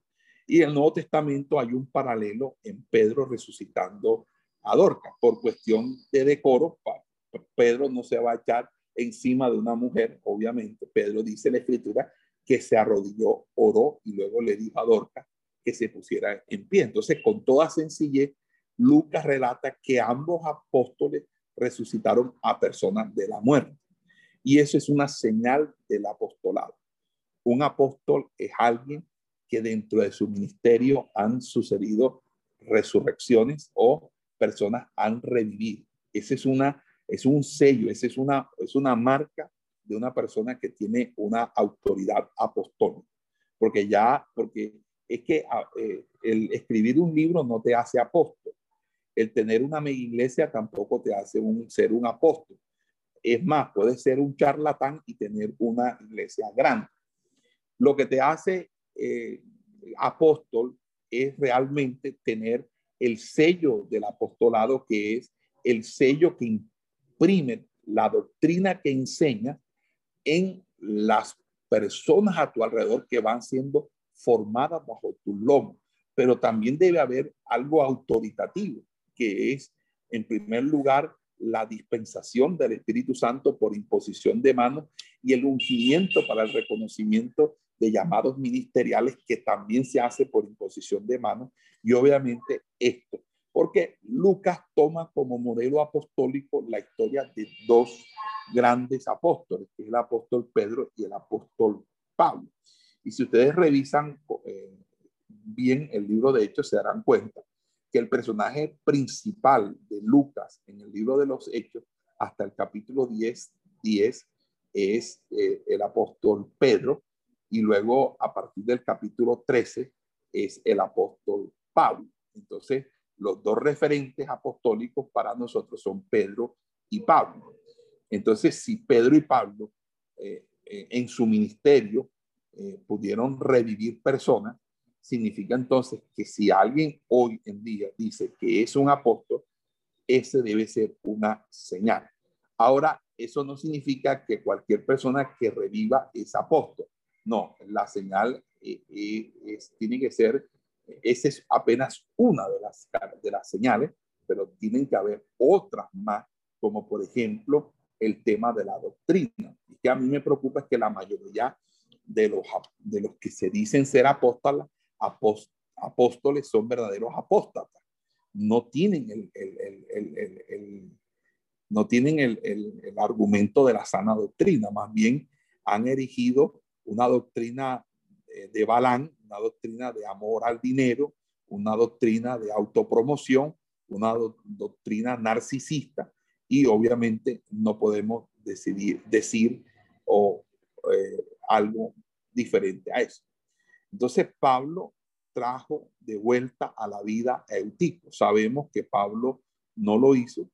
Y en el Nuevo Testamento hay un paralelo en Pedro resucitando a Dorcas. Por cuestión de decoro, Pedro no se va a echar encima de una mujer, obviamente. Pedro dice la escritura que se arrodilló, oró y luego le dijo a Dorcas que se pusiera en pie. Entonces, con toda sencillez, Lucas relata que ambos apóstoles resucitaron a personas de la muerte. Y eso es una señal del apostolado. Un apóstol es alguien que dentro de su ministerio han sucedido resurrecciones o personas han revivido. Esa es una es un sello, esa es una, es una marca de una persona que tiene una autoridad apostólica. Porque ya, porque es que ah, eh, el escribir un libro no te hace apóstol. El tener una iglesia tampoco te hace un, ser un apóstol. Es más, puedes ser un charlatán y tener una iglesia grande. Lo que te hace eh, apóstol es realmente tener el sello del apostolado, que es el sello que imprime la doctrina que enseña en las personas a tu alrededor que van siendo formadas bajo tu lomo. Pero también debe haber algo autoritativo, que es, en primer lugar, la dispensación del Espíritu Santo por imposición de manos y el ungimiento para el reconocimiento de llamados ministeriales que también se hace por imposición de manos. Y obviamente esto, porque Lucas toma como modelo apostólico la historia de dos grandes apóstoles, que es el apóstol Pedro y el apóstol Pablo. Y si ustedes revisan eh, bien el libro de Hechos, se darán cuenta que el personaje principal de Lucas en el libro de los Hechos, hasta el capítulo 10, 10 es eh, el apóstol Pedro, y luego a partir del capítulo 13 es el apóstol Pablo. Entonces, los dos referentes apostólicos para nosotros son Pedro y Pablo. Entonces, si Pedro y Pablo eh, eh, en su ministerio pudieron revivir personas, significa entonces que si alguien hoy en día dice que es un apóstol, ese debe ser una señal. Ahora, eso no significa que cualquier persona que reviva es apóstol. No, la señal tiene que ser esa es apenas una de las, de las señales, pero tienen que haber otras más, como por ejemplo el tema de la doctrina. Y que a mí me preocupa es que la mayoría de los, de los que se dicen ser apóstoles, apóstoles son verdaderos apóstatas. No tienen el, el, el, el no tienen el, argumento de la sana doctrina, más bien han erigido una doctrina eh, de Balán, una doctrina de amor al dinero, una doctrina de autopromoción, una doctrina narcisista y obviamente no podemos decidir, decir o, eh, algo diferente a eso. Entonces Pablo trajo de vuelta a la vida a Eutico. Sabemos que Pablo no lo hizo,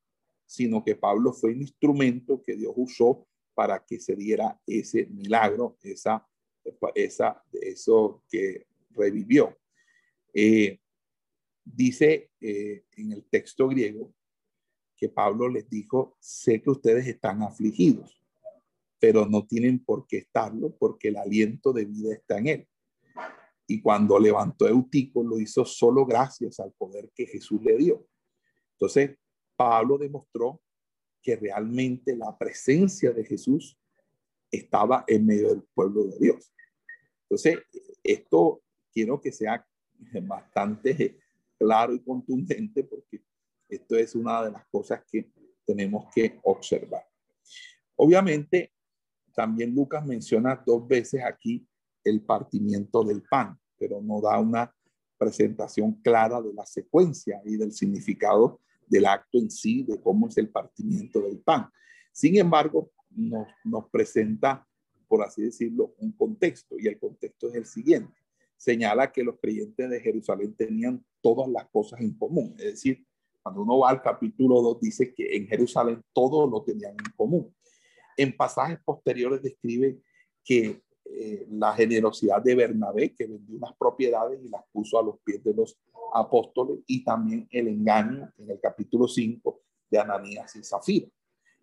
sino que Pablo fue un instrumento que Dios usó para que se diera ese milagro, esa, esa, eso que revivió. Eh, dice eh, en el texto griego que Pablo les dijo, sé que ustedes están afligidos, pero no tienen por qué estarlo porque el aliento de vida está en él. Y cuando levantó Eutico, lo hizo solo gracias al poder que Jesús le dio. Entonces, Pablo demostró que realmente la presencia de Jesús estaba en medio del pueblo de Dios. Entonces, esto quiero que sea bastante claro y contundente porque esto es una de las cosas que tenemos que observar. Obviamente, también Lucas menciona dos veces aquí el partimiento del pan, pero no da una presentación clara de la secuencia y del significado del acto en sí, de cómo es el partimiento del pan. Sin embargo, nos, nos presenta, por así decirlo, un contexto y el contexto es el siguiente. Señala que los creyentes de Jerusalén tenían todas las cosas en común. Es decir, cuando uno va al capítulo 2, dice que en Jerusalén todos lo tenían en común. En pasajes posteriores describe que eh, la generosidad de Bernabé, que vendió unas propiedades y las puso a los pies de los apóstoles, y también el engaño en el capítulo 5 de Ananías y Zafira.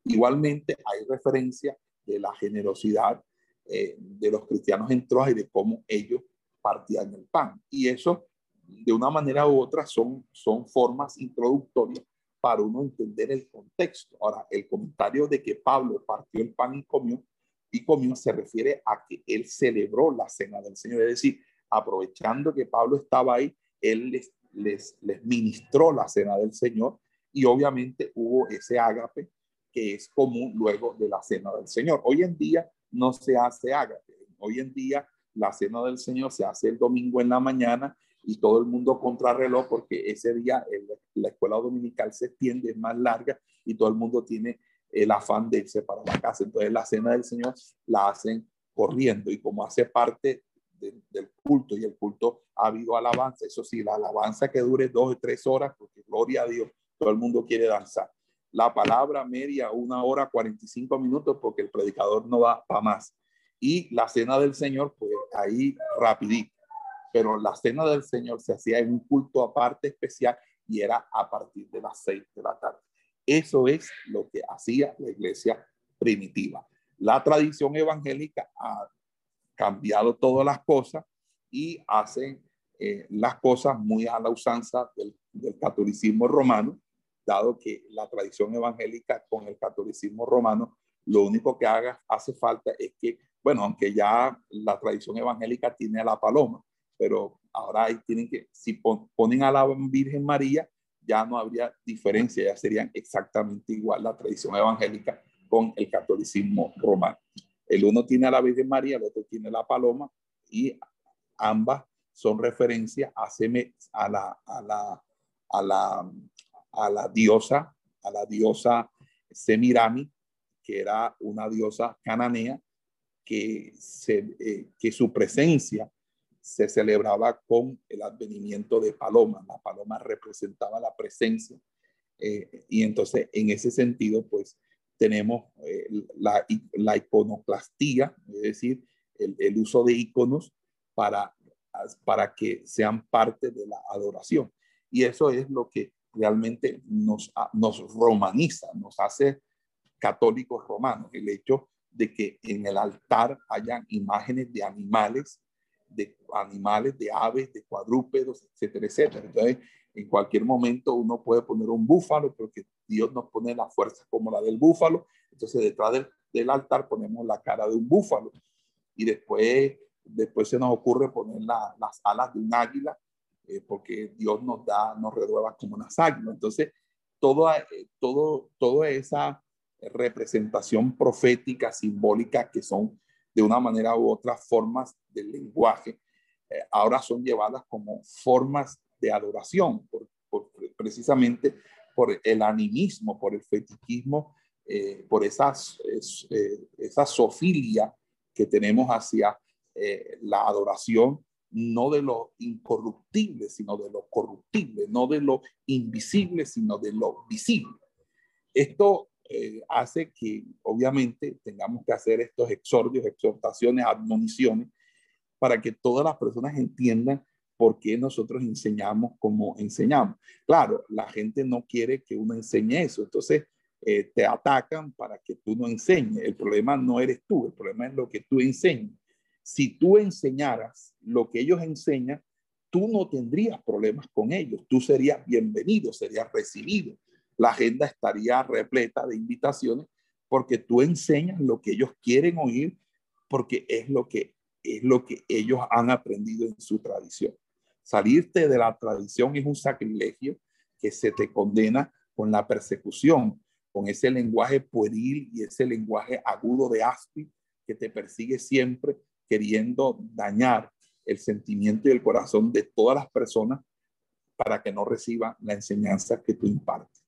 Igualmente hay referencia de la generosidad eh, de los cristianos en Troas y de cómo ellos partían el pan. Y eso, de una manera u otra, son, son formas introductorias para uno entender el contexto. Ahora, el comentario de que Pablo partió el pan y comió y comió se refiere a que él celebró la cena del Señor, es decir, aprovechando que Pablo estaba ahí, él les, les, les ministró la cena del Señor y obviamente hubo ese ágape que es común luego de la cena del Señor. Hoy en día no se hace ágape, hoy en día la cena del Señor se hace el domingo en la mañana y todo el mundo contrarreloj porque ese día la escuela dominical se extiende, es más larga y todo el mundo tiene el afán de irse para la casa. Entonces la cena del Señor la hacen corriendo y como hace parte del culto y el culto ha habido alabanza, eso sí, la alabanza que dure dos o tres horas, porque gloria a Dios, todo el mundo quiere danzar. La palabra media, una hora, 45 minutos, porque el predicador no va para más. Y la cena del Señor, pues ahí rapidito. Pero la cena del Señor se hacía en un culto aparte especial y era a partir de las seis de la tarde. Eso es lo que hacía la iglesia primitiva. La tradición evangélica ha cambiado todas las cosas y hacen eh, las cosas muy a la usanza del, catolicismo romano, dado que la tradición evangélica con el catolicismo romano, lo único que haga, hace falta es que, bueno, aunque ya la tradición evangélica tiene a la paloma, pero ahora ahí tienen que, si ponen a la Virgen María, ya no habría diferencia, ya serían exactamente igual la tradición evangélica con el catolicismo romano. El uno tiene a la Virgen María, el otro tiene la paloma y ambas son referencia a, a, la, a, la, a, la, a la diosa, a la diosa Semirami, que era una diosa cananea, que, se, eh, que su presencia se celebraba con el advenimiento de paloma. La paloma representaba la presencia. Eh, y entonces, en ese sentido, pues tenemos eh, la, la, iconoclastía, es decir, el, uso de iconos para, para que sean parte de la adoración. Y eso es lo que realmente nos, nos romaniza, nos hace católicos romanos, el hecho de que en el altar hayan imágenes de animales de animales, de aves, de cuadrúpedos, etcétera, etcétera. Entonces, en cualquier momento uno puede poner un búfalo porque Dios nos pone la fuerza como la del búfalo. Entonces, detrás del, del altar ponemos la cara de un búfalo y después, después se nos ocurre poner las alas de un águila eh, porque Dios nos da, nos renueva como unas águilas. Entonces, todo, eh, todo, toda esa representación profética, simbólica que son de una manera u otra formas del lenguaje, eh, ahora son llevadas como formas de adoración, precisamente por el animismo, por el fetichismo, eh, por esas, eh, esa sofilia que tenemos hacia la adoración no de lo incorruptible, sino de lo corruptible, no de lo invisible, sino de lo visible. Esto eh, hace que obviamente tengamos que hacer estos exordios, exhortaciones, admoniciones, para que todas las personas entiendan por qué nosotros enseñamos como enseñamos. Claro, la gente no quiere que uno enseñe eso, entonces eh, te atacan para que tú no enseñes. El problema no eres tú, el problema es lo que tú enseñas. Si tú enseñaras lo que ellos enseñan, tú no tendrías problemas con ellos, tú serías bienvenido, serías recibido. La agenda estaría repleta de invitaciones porque tú enseñas lo que ellos quieren oír, porque es lo que es lo que ellos han aprendido en su tradición. Salirte de la tradición es un sacrilegio que se te condena con la persecución, con ese lenguaje pueril y ese lenguaje agudo de aspi que te persigue siempre queriendo dañar el sentimiento y el corazón de todas las personas para que no reciban la enseñanza que tú impartes.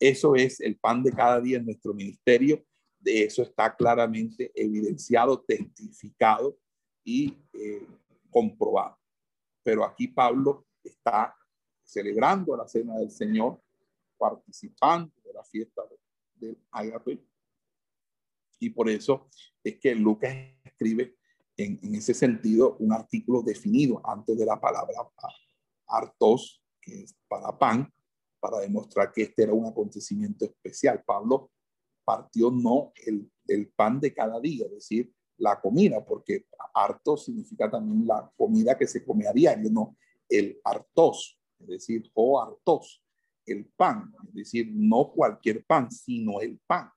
Eso es el pan de cada día en nuestro ministerio. De eso está claramente evidenciado, testificado y eh, comprobado. Pero aquí Pablo está celebrando la cena del Señor, participando de la fiesta del Agape. Y por eso es que Lucas escribe en, en, ese sentido un artículo definido antes de la palabra hartos, que es para pan, para demostrar que este era un acontecimiento especial. Pablo partió no el, pan de cada día, es decir, la comida, porque harto significa también la comida que se come a diario, no el hartos, es decir, o hartos, el pan, es decir, no cualquier pan, sino el pan.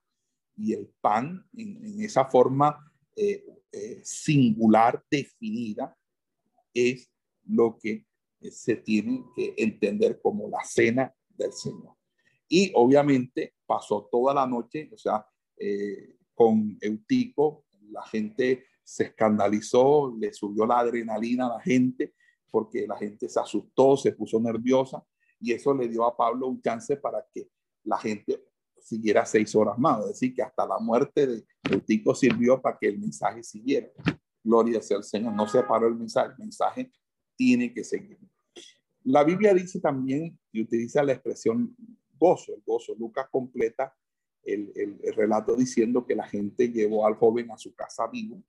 Y el pan en, esa forma eh, eh, singular definida es lo que se tiene que entender como la cena del Señor. Y obviamente pasó toda la noche, o sea, eh, con Eutico la gente se escandalizó, le subió la adrenalina a la gente porque la gente se asustó, se puso nerviosa y eso le dio a Pablo un chance para que la gente siguiera seis horas más. Es decir, que hasta la muerte de Eutico sirvió para que el mensaje siguiera. Gloria sea al Señor. No se paró el mensaje, el mensaje tiene que seguir. La Biblia dice también y utiliza la expresión gozo, el gozo. Lucas completa el, relato diciendo que la gente llevó al joven a su casa vivo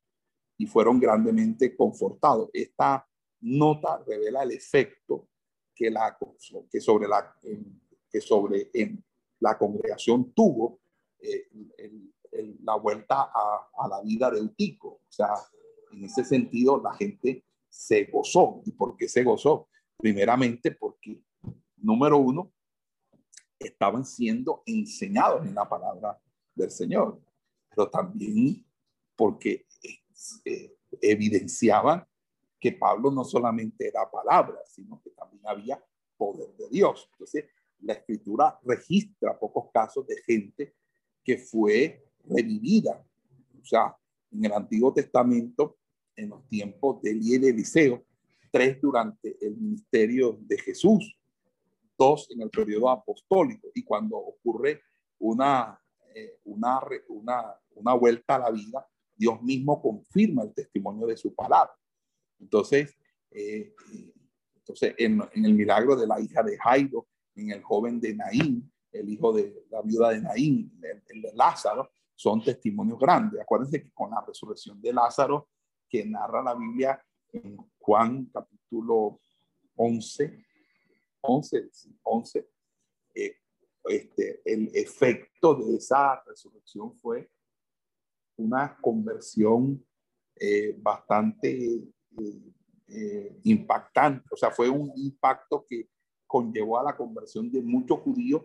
y fueron grandemente confortados. Esta nota revela el efecto que, la, que sobre, la, que sobre la congregación tuvo eh, la vuelta a, la vida de Eutico. O sea, en ese sentido, la gente se gozó. ¿Y por qué se gozó? Primeramente porque, número uno, estaban siendo enseñados en la palabra del Señor, pero también porque eh, evidenciaban que Pablo no solamente era palabra, sino que también había poder de Dios. Entonces, la escritura registra pocos casos de gente que fue revivida. O sea, en el Antiguo Testamento, en los tiempos de Elí y Eliseo, tres durante el ministerio de Jesús, dos en el periodo apostólico. Y cuando ocurre una, eh, una, una, vuelta a la vida, Dios mismo confirma el testimonio de su palabra. Entonces, eh, entonces en, en, el milagro de la hija de Jairo, en el joven de Naín, el hijo de la viuda de Naín, el, de Lázaro, son testimonios grandes. Acuérdense que con la resurrección de Lázaro, que narra la Biblia en Juan capítulo 11, 11, 11 eh, este, el efecto de esa resurrección fue una conversión eh, bastante eh, impactante, o sea, fue un impacto que conllevó a la conversión de muchos judíos,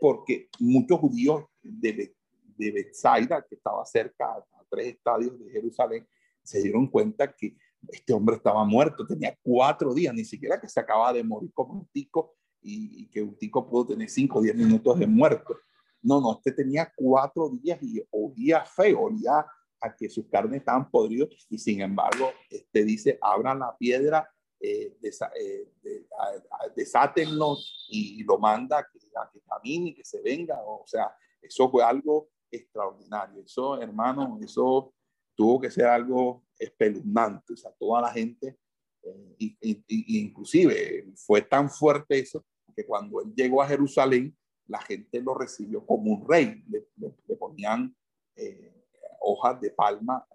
porque muchos judíos de, de Bethsaida, que estaba cerca a tres estadios de Jerusalén, se dieron cuenta que este hombre estaba muerto, tenía cuatro días, ni siquiera que se acaba de morir como un tico y, que un tico pudo tener cinco o diez minutos de muerto. No, no, este tenía cuatro días y olía feo, olía a que sus carnes estaban podridos y sin embargo, este dice, abran la piedra, eh, eh desátenlo y lo manda a que, a que camine y que se venga. O sea, eso fue algo extraordinario. Eso, hermano, eso tuvo que ser algo espeluznante. O sea, toda la gente y, inclusive fue tan fuerte eso que cuando él llegó a Jerusalén, la gente lo recibió como un rey. Le, ponían hojas de palma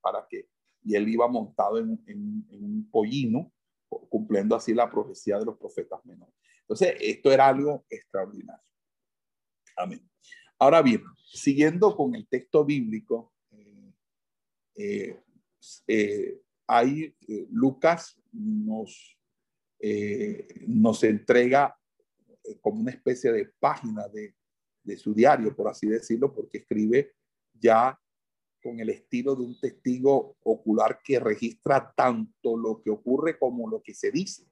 para que, y él iba montado en, en, un pollino, cumpliendo así la profecía de los profetas menores. Entonces, esto era algo extraordinario. Amén. Ahora bien, siguiendo con el texto bíblico, eh, eh, eh, ahí Lucas nos, nos entrega como una especie de página de, de su diario, por así decirlo, porque escribe ya con el estilo de un testigo ocular que registra tanto lo que ocurre como lo que se dice.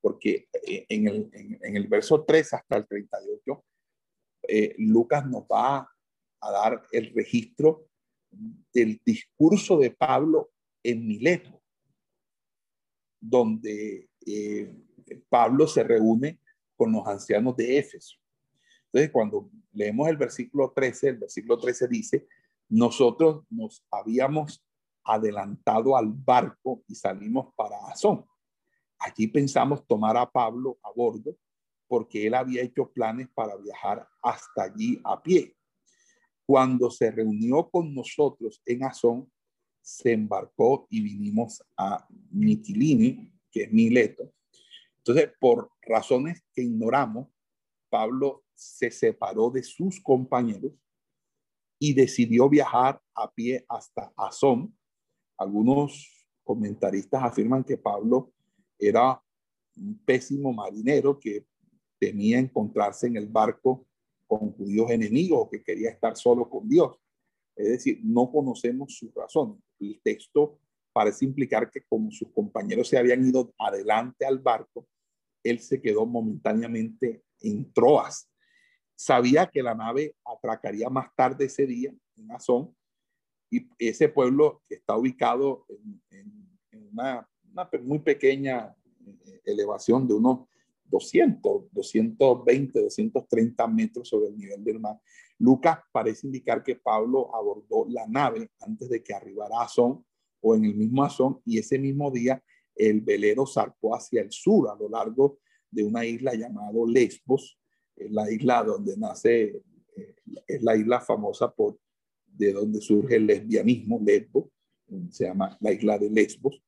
Porque eh, en el, en, el verso 3 hasta el 38, eh, Lucas nos va a dar el registro del discurso de Pablo en Mileto, donde eh, Pablo se reúne con los ancianos de Éfeso. Entonces, cuando leemos el versículo 13, el versículo 13 dice, nosotros nos habíamos adelantado al barco y salimos para Azón. Allí pensamos tomar a Pablo a bordo porque él había hecho planes para viajar hasta allí a pie. Cuando se reunió con nosotros en Azón, se embarcó y vinimos a Mitilini, que es Mileto. Entonces, por razones que ignoramos, Pablo se separó de sus compañeros y decidió viajar a pie hasta Azón. Algunos comentaristas afirman que Pablo era un pésimo marinero que temía encontrarse en el barco con judíos enemigos que quería estar solo con Dios. Es decir, no conocemos su razón. El texto parece implicar que como sus compañeros se habían ido adelante al barco, él se quedó momentáneamente en Troas sabía que la nave atracaría más tarde ese día en Azón y ese pueblo que está ubicado en, una, muy pequeña eh, elevación de unos 200, 220, 230 metros sobre el nivel del mar. Lucas parece indicar que Pablo abordó la nave antes de que arribara a Azón o en el mismo Azón y ese mismo día el velero zarpó hacia el sur a lo largo de una isla llamada Lesbos la isla donde nace, eh, es la isla famosa por de donde surge el lesbianismo, Lesbos, se llama la isla de Lesbos,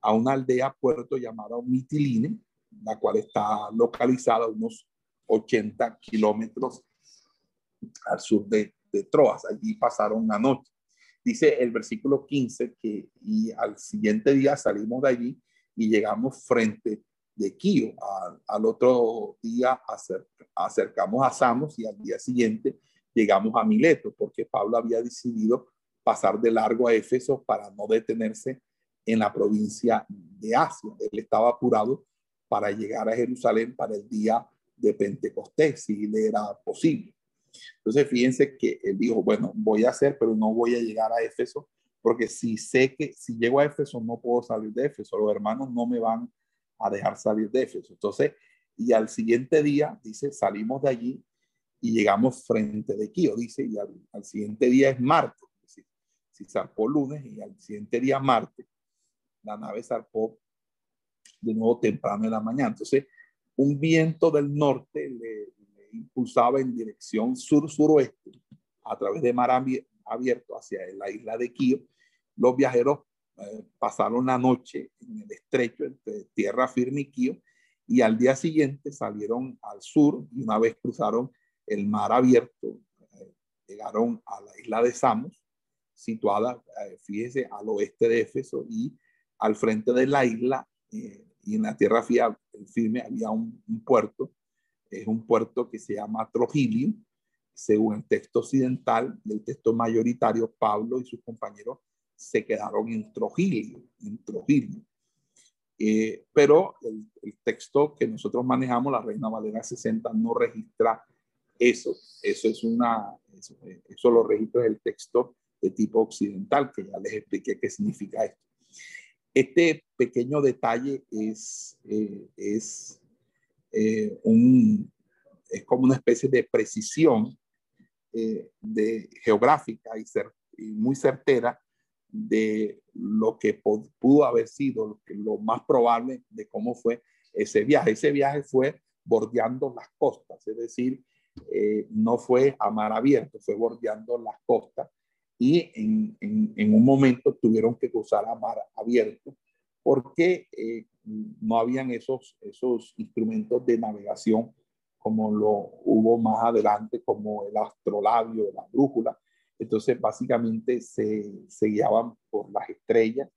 a una aldea puerto llamada Mitiline, la cual está localizada a unos 80 kilómetros al sur de, Troas. Allí pasaron una noche. Dice el versículo 15 que y al siguiente día salimos de allí y llegamos frente de Kio. al otro día acercamos a Samos y al día siguiente llegamos a Mileto, porque Pablo había decidido pasar de largo a Éfeso para no detenerse en la provincia de Asia. Él estaba apurado para llegar a Jerusalén para el día de Pentecostés, si le era posible. Entonces, fíjense que él dijo, bueno, voy a hacer, pero no voy a llegar a Éfeso, porque si sé que si llego a Éfeso no puedo salir de Éfeso, los hermanos no me van a dejar salir de Éfeso. Entonces, y al siguiente día, dice, salimos de allí y llegamos frente de Quío, dice, y al, siguiente día es martes. si zarpó lunes y al siguiente día martes, la nave zarpó de nuevo temprano en la mañana. Entonces, un viento del norte le, impulsaba en dirección sur-suroeste a través de mar abierto hacia la isla de Quío. Los viajeros eh, pasaron la noche en el estrecho entre tierra firme y Quío y al día siguiente salieron al sur y una vez cruzaron el mar abierto, eh, llegaron a la isla de Samos, situada, eh, fíjese, al oeste de Éfeso y al frente de la isla y en la tierra firme había un, puerto, es un puerto que se llama Trogilio, según el texto occidental y el texto mayoritario, Pablo y sus compañeros se quedaron en Trujillo, en Trujillo. Eh, pero el, texto que nosotros manejamos, la Reina Valera 60, no registra eso. Eso es una, eso, lo registra el texto de tipo occidental, que ya les expliqué qué significa esto. Este pequeño detalle es, eh, es, eh, un, es como una especie de precisión de geográfica y, ser, y muy certera de lo que pudo haber sido, lo más probable de cómo fue ese viaje. Ese viaje fue bordeando las costas, es decir, eh, no fue a mar abierto, fue bordeando las costas y en, en, momento tuvieron que cruzar a mar abierto porque eh, no habían esos, esos instrumentos de navegación como lo hubo más adelante, como el astrolabio, la brújula. Entonces, básicamente se, se guiaban por las estrellas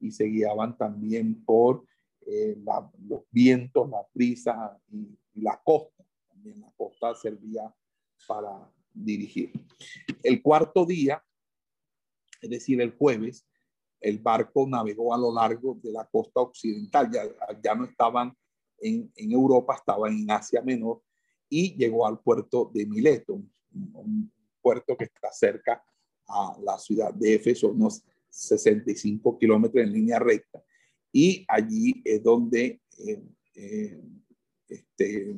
y se guiaban también por eh, los vientos, la brisa y, la costa. También la costa servía para dirigir. El cuarto día, es decir, el jueves, el barco navegó a lo largo de la costa occidental. Ya, ya no estaban en, en Europa, estaban en Asia Menor y llegó al puerto de Mileto, un, puerto que está cerca a la ciudad de Éfeso, unos 65 kilómetros en línea recta. Y allí es donde eh, eh, este,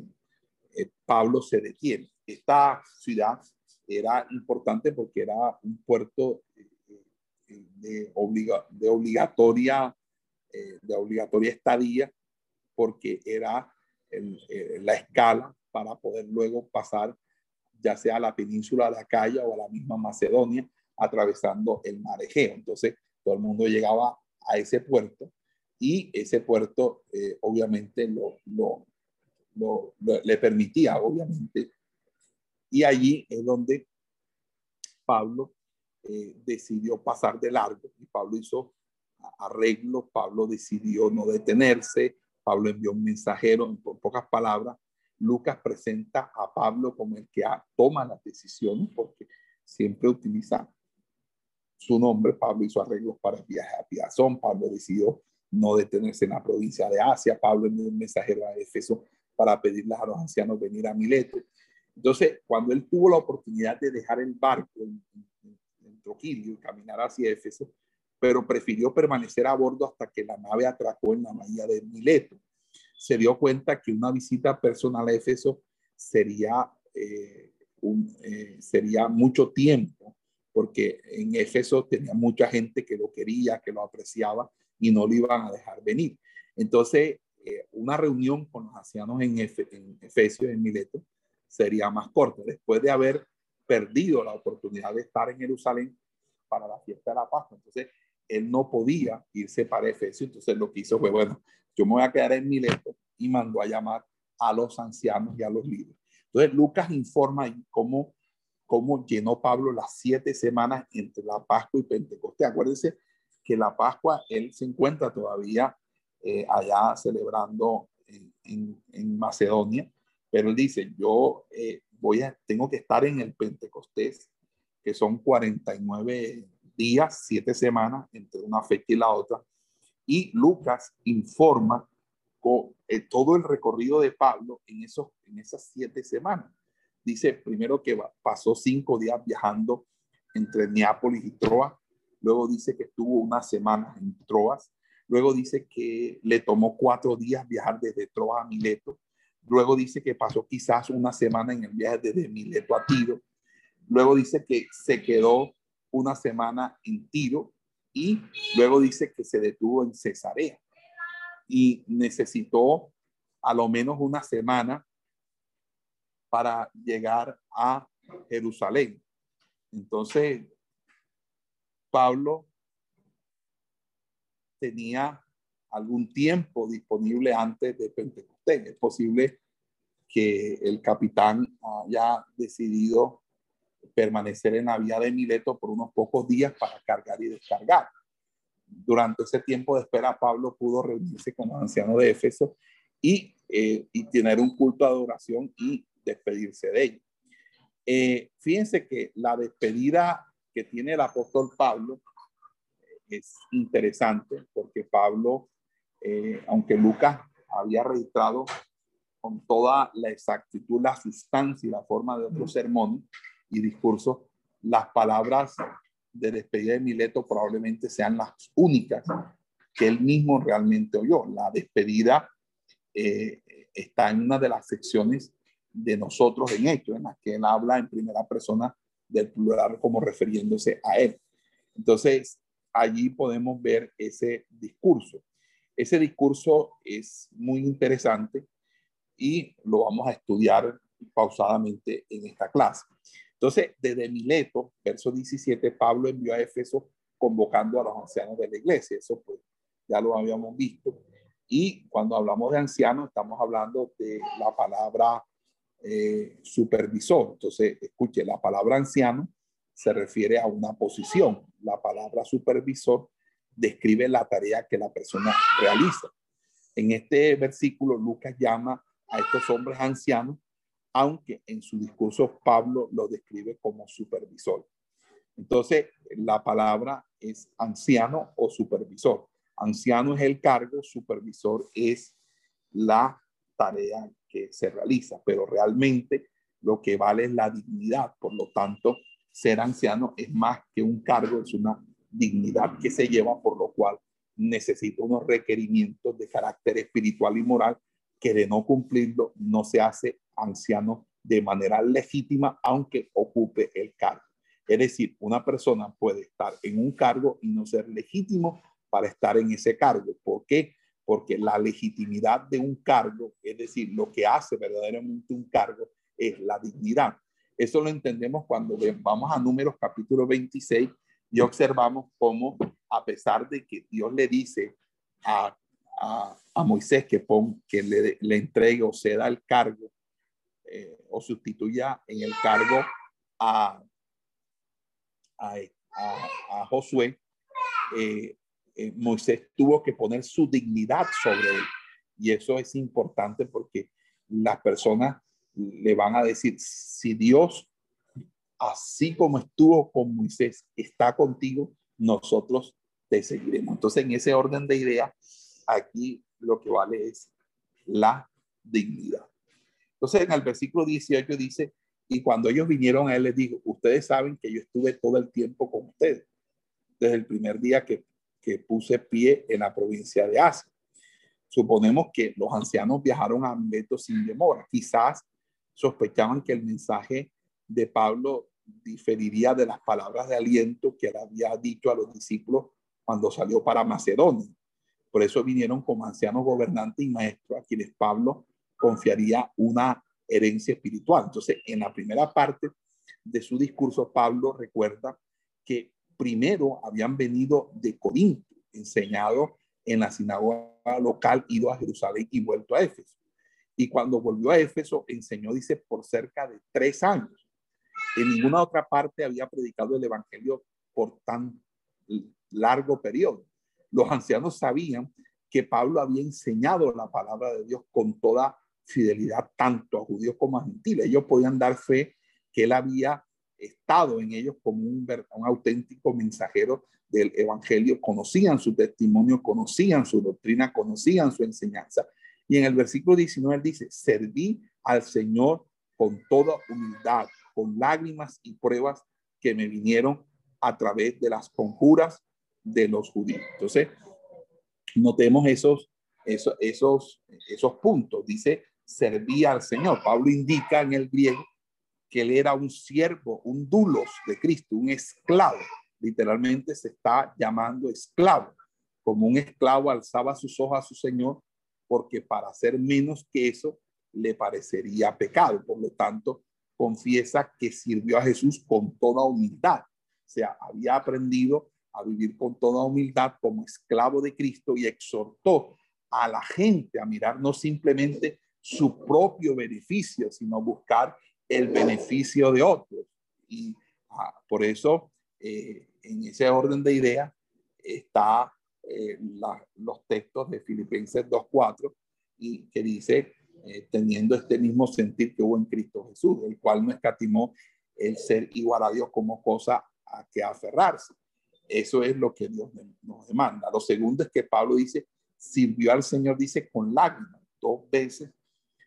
eh, Pablo se detiene. Esta ciudad era importante porque era un puerto de, obliga, de obligatoria de obligatoria estadía porque era la escala para poder luego pasar ya sea a la península de Acaya o a la misma Macedonia, atravesando el mar Egeo. Entonces, todo el mundo llegaba a ese puerto y ese puerto eh, obviamente lo, lo, lo, le permitía, obviamente. Y allí es donde Pablo eh, decidió pasar de largo y Pablo hizo arreglos, Pablo decidió no detenerse, Pablo envió un mensajero, en pocas palabras, Lucas presenta a Pablo como el que toma las decisiones porque siempre utiliza su nombre. Pablo hizo arreglos para el viaje a Piazón. Pablo decidió no detenerse en la provincia de Asia. Pablo envió un mensajero a Éfeso para pedirles a los ancianos venir a Mileto. Entonces, cuando él tuvo la oportunidad de dejar el barco en, Troquilio y caminar hacia Éfeso, pero prefirió permanecer a bordo hasta que la nave atracó en la bahía de Mileto se dio cuenta que una visita personal a Éfeso sería, eh, un, eh, sería mucho tiempo, porque en Éfeso tenía mucha gente que lo quería, que lo apreciaba y no lo iban a dejar venir. Entonces, eh, una reunión con los ancianos en, en Efesio, en Mileto, sería más corta. Después de haber perdido la oportunidad de estar en Jerusalén para la fiesta de la Pascua, entonces él no podía irse para Efesio, entonces lo que hizo fue, bueno, yo me voy a quedar en Mileto y mandó a llamar a los ancianos y a los líderes. Entonces Lucas informa cómo, cómo llenó Pablo las siete semanas entre la Pascua y Pentecostés. Acuérdense que la Pascua él se encuentra todavía eh, allá celebrando en, en, Macedonia, pero él dice, yo eh, voy tengo que estar en el Pentecostés, que son 49 días, siete semanas entre una fecha y la otra, y Lucas informa eh, todo el recorrido de Pablo en, esas siete semanas. Dice primero que pasó cinco días viajando entre Neápolis y Troas, luego dice que estuvo una semana en Troas, luego dice que le tomó cuatro días viajar desde Troas a Mileto, luego dice que pasó quizás una semana en el viaje desde Mileto a Tiro, luego dice que se quedó una semana en Tiro y luego dice que se detuvo en Cesarea y necesitó a lo menos una semana para llegar a Jerusalén. Entonces, Pablo tenía algún tiempo disponible antes de Pentecostés. Es posible que el capitán haya decidido permanecer en la vía de Mileto por unos pocos días para cargar y descargar. Durante ese tiempo de espera, Pablo pudo reunirse con los ancianos de Éfeso y, eh, y tener un culto de adoración y despedirse de ellos. Eh, fíjense que la despedida que tiene el apóstol Pablo eh, es interesante porque Pablo, aunque Lucas había registrado con toda la exactitud la sustancia y la forma de otro sermón, y discurso, las palabras de despedida de Mileto probablemente sean las únicas que él mismo realmente oyó. La despedida eh, está en una de las secciones de nosotros en Hechos, en la que él habla en primera persona del plural como refiriéndose a él. Entonces, allí podemos ver ese discurso. Ese discurso es muy interesante y lo vamos a estudiar pausadamente en esta clase. Entonces, desde Mileto, verso 17, Pablo envió a Éfeso convocando a los ancianos de la iglesia. Eso pues ya lo habíamos visto. Y cuando hablamos de ancianos, estamos hablando de la palabra eh, supervisor. Entonces, escuche, la palabra anciano se refiere a una posición. La palabra supervisor describe la tarea que la persona realiza. En este versículo, Lucas llama a estos hombres ancianos, aunque en su discurso Pablo lo describe como supervisor. Entonces, la palabra es anciano o supervisor. Anciano es el cargo, supervisor es la tarea que se realiza, pero realmente lo que vale es la dignidad. Por lo tanto, ser anciano es más que un cargo, es una dignidad que se lleva, por lo cual necesita unos requerimientos de carácter espiritual y moral que de no cumplirlo no se hace anciano de manera legítima, aunque ocupe el cargo. Es decir, una persona puede estar en un cargo y no ser legítimo para estar en ese cargo. ¿Por qué? Porque la legitimidad de un cargo, es decir, lo que hace verdaderamente un cargo, es la dignidad. Eso lo entendemos cuando vamos a números capítulo 26 y observamos cómo, a pesar de que Dios le dice a, a, Moisés que, pon, que le, le entregue o ceda el cargo eh, o sustituya en el cargo a, a, a Josué, eh, eh, Moisés tuvo que poner su dignidad sobre él. Y eso es importante porque las personas le van a decir, si Dios, así como estuvo con Moisés, está contigo, nosotros te seguiremos. Entonces, en ese orden de ideas, aquí lo que vale es la dignidad. Entonces, en el versículo 18 dice, y cuando ellos vinieron a él, les dijo, ustedes saben que yo estuve todo el tiempo con ustedes, desde el primer día que que puse pie en la provincia de Asia. Suponemos que los ancianos viajaron a Mileto sin demora. Quizás sospechaban que el mensaje de Pablo diferiría de las palabras de aliento que él había dicho a los discípulos cuando salió para Macedonia. Por eso vinieron como ancianos gobernantes y maestros a quienes Pablo confiaría una herencia espiritual. Entonces, en la primera parte de su discurso, Pablo recuerda que primero habían venido de Corinto, enseñado en la sinagoga local, ido a Jerusalén y vuelto a Éfeso. Y cuando volvió a Éfeso, enseñó, dice, por cerca de tres años. En ninguna otra parte había predicado el Evangelio por tan largo periodo. Los ancianos sabían que Pablo había enseñado la palabra de Dios con toda fidelidad, tanto a judíos como a gentiles. Ellos podían dar fe que él había estado en ellos como un, un auténtico mensajero del Evangelio, conocían su testimonio, conocían su doctrina, conocían su enseñanza. Y en el versículo 19 él dice, serví al Señor con toda humildad, con lágrimas y pruebas que me vinieron a través de las conjuras de los judíos. Entonces, notemos esos, esos, esos, esos puntos. Dice, serví al Señor. Pablo indica en el griego que él era un siervo, un dulos de Cristo, un esclavo. Literalmente se está llamando esclavo. Como un esclavo alzaba sus ojos a su Señor, porque para hacer menos que eso le parecería pecado. Por lo tanto, confiesa que sirvió a Jesús con toda humildad. O sea, había aprendido a vivir con toda humildad como esclavo de Cristo y exhortó a la gente a mirar no simplemente su propio beneficio, sino buscar el beneficio de otros. Y ah, por eso, eh, en ese orden de ideas, está eh, los textos de Filipenses 2.4 y que dice, eh, teniendo este mismo sentir que hubo en Cristo Jesús, el cual no escatimó el ser igual a Dios como cosa a que aferrarse. Eso es lo que Dios nos demanda. Lo segundo es que Pablo dice, sirvió al Señor, dice, con lágrimas. Dos veces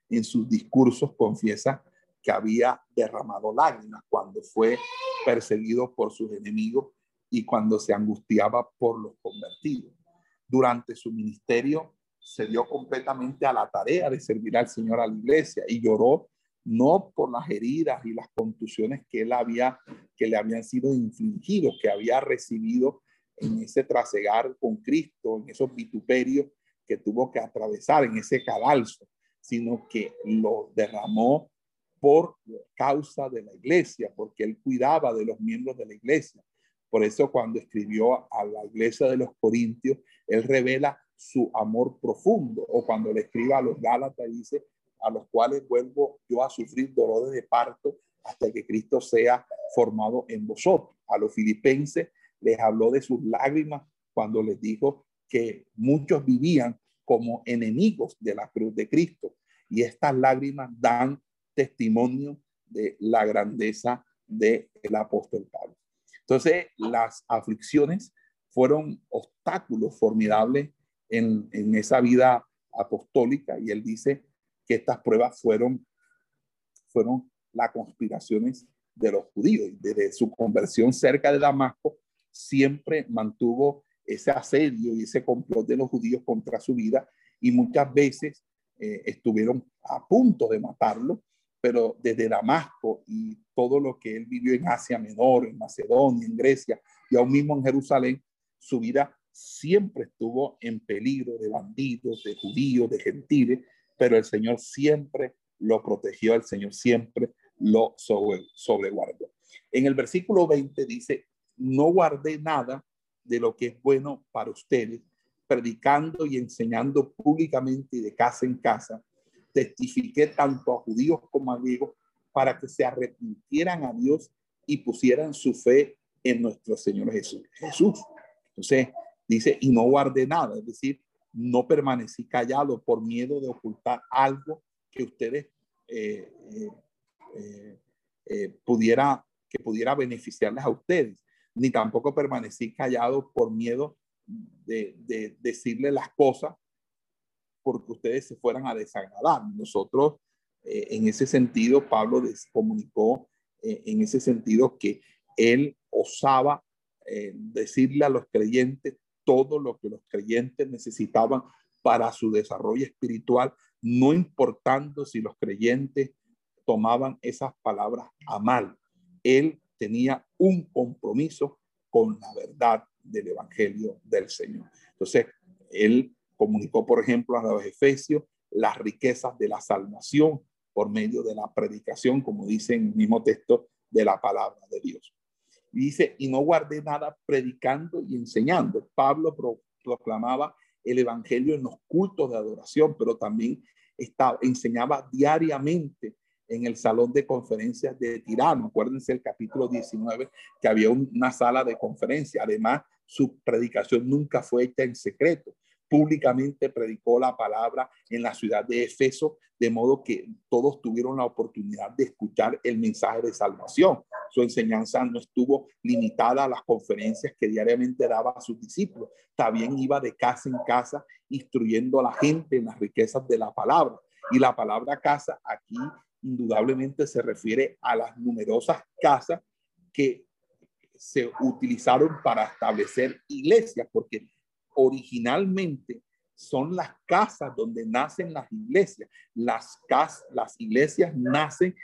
en sus discursos confiesa que había derramado lágrimas cuando fue perseguido por sus enemigos y cuando se angustiaba por los convertidos. Durante su ministerio se dio completamente a la tarea de servir al Señor a la iglesia y lloró no por las heridas y las contusiones que él había que le habían sido infligidos, que había recibido en ese trasegar con Cristo, en esos vituperios que tuvo que atravesar, en ese cadalso, sino que lo derramó por causa de la iglesia, porque él cuidaba de los miembros de la iglesia. Por eso cuando escribió a la iglesia de los Corintios, él revela su amor profundo, o cuando le escriba a los Gálatas, dice, a los cuales vuelvo yo a sufrir dolores de parto hasta que Cristo sea formado en vosotros. A los filipenses les habló de sus lágrimas cuando les dijo que muchos vivían como enemigos de la cruz de Cristo. Y estas lágrimas dan testimonio de la grandeza del apóstol Pablo. Entonces, las aflicciones fueron obstáculos formidables en, en esa vida apostólica y él dice que estas pruebas fueron, fueron las conspiraciones de los judíos. Desde su conversión cerca de Damasco, siempre mantuvo ese asedio y ese complot de los judíos contra su vida y muchas veces eh, estuvieron a punto de matarlo, pero desde Damasco y todo lo que él vivió en Asia Menor, en Macedonia, en Grecia y aún mismo en Jerusalén, su vida siempre estuvo en peligro de bandidos, de judíos, de gentiles, pero el Señor siempre lo protegió, el Señor siempre lo sobre, sobreguardó. En el versículo 20 dice, no guardé nada de lo que es bueno para ustedes, predicando y enseñando públicamente y de casa en casa, testifiqué tanto a judíos como a griegos para que se arrepintieran a Dios y pusieran su fe en nuestro Señor Jesús. Jesús. Entonces dice, y no guardé nada, es decir, no permanecí callado por miedo de ocultar algo que ustedes eh, eh, eh, pudiera, que pudiera beneficiarles a ustedes, ni tampoco permanecí callado por miedo de, de decirle las cosas porque ustedes se fueran a desagradar. Nosotros, en ese sentido, Pablo comunicó en ese sentido que él osaba decirle a los creyentes todo lo que los creyentes necesitaban para su desarrollo espiritual, no importando si los creyentes tomaban esas palabras a mal. Él tenía un compromiso con la verdad del Evangelio del Señor. Entonces, él comunicó, por ejemplo, a los Efesios las riquezas de la salvación por medio de la predicación, como dice en el mismo texto de la palabra de Dios dice, y no guardé nada predicando y enseñando. Pablo proclamaba el evangelio en los cultos de adoración, pero también estaba, enseñaba diariamente en el salón de conferencias de Tirano. Acuérdense el capítulo 19, que había una sala de conferencia. Además, su predicación nunca fue hecha en secreto públicamente predicó la palabra en la ciudad de Efeso, de modo que todos tuvieron la oportunidad de escuchar el mensaje de salvación. Su enseñanza no estuvo limitada a las conferencias que diariamente daba a sus discípulos. También iba de casa en casa instruyendo a la gente en las riquezas de la palabra. Y la palabra casa aquí indudablemente se refiere a las numerosas casas que se utilizaron para establecer iglesias, porque originalmente son las casas donde nacen las iglesias. Las, casas, las iglesias nacen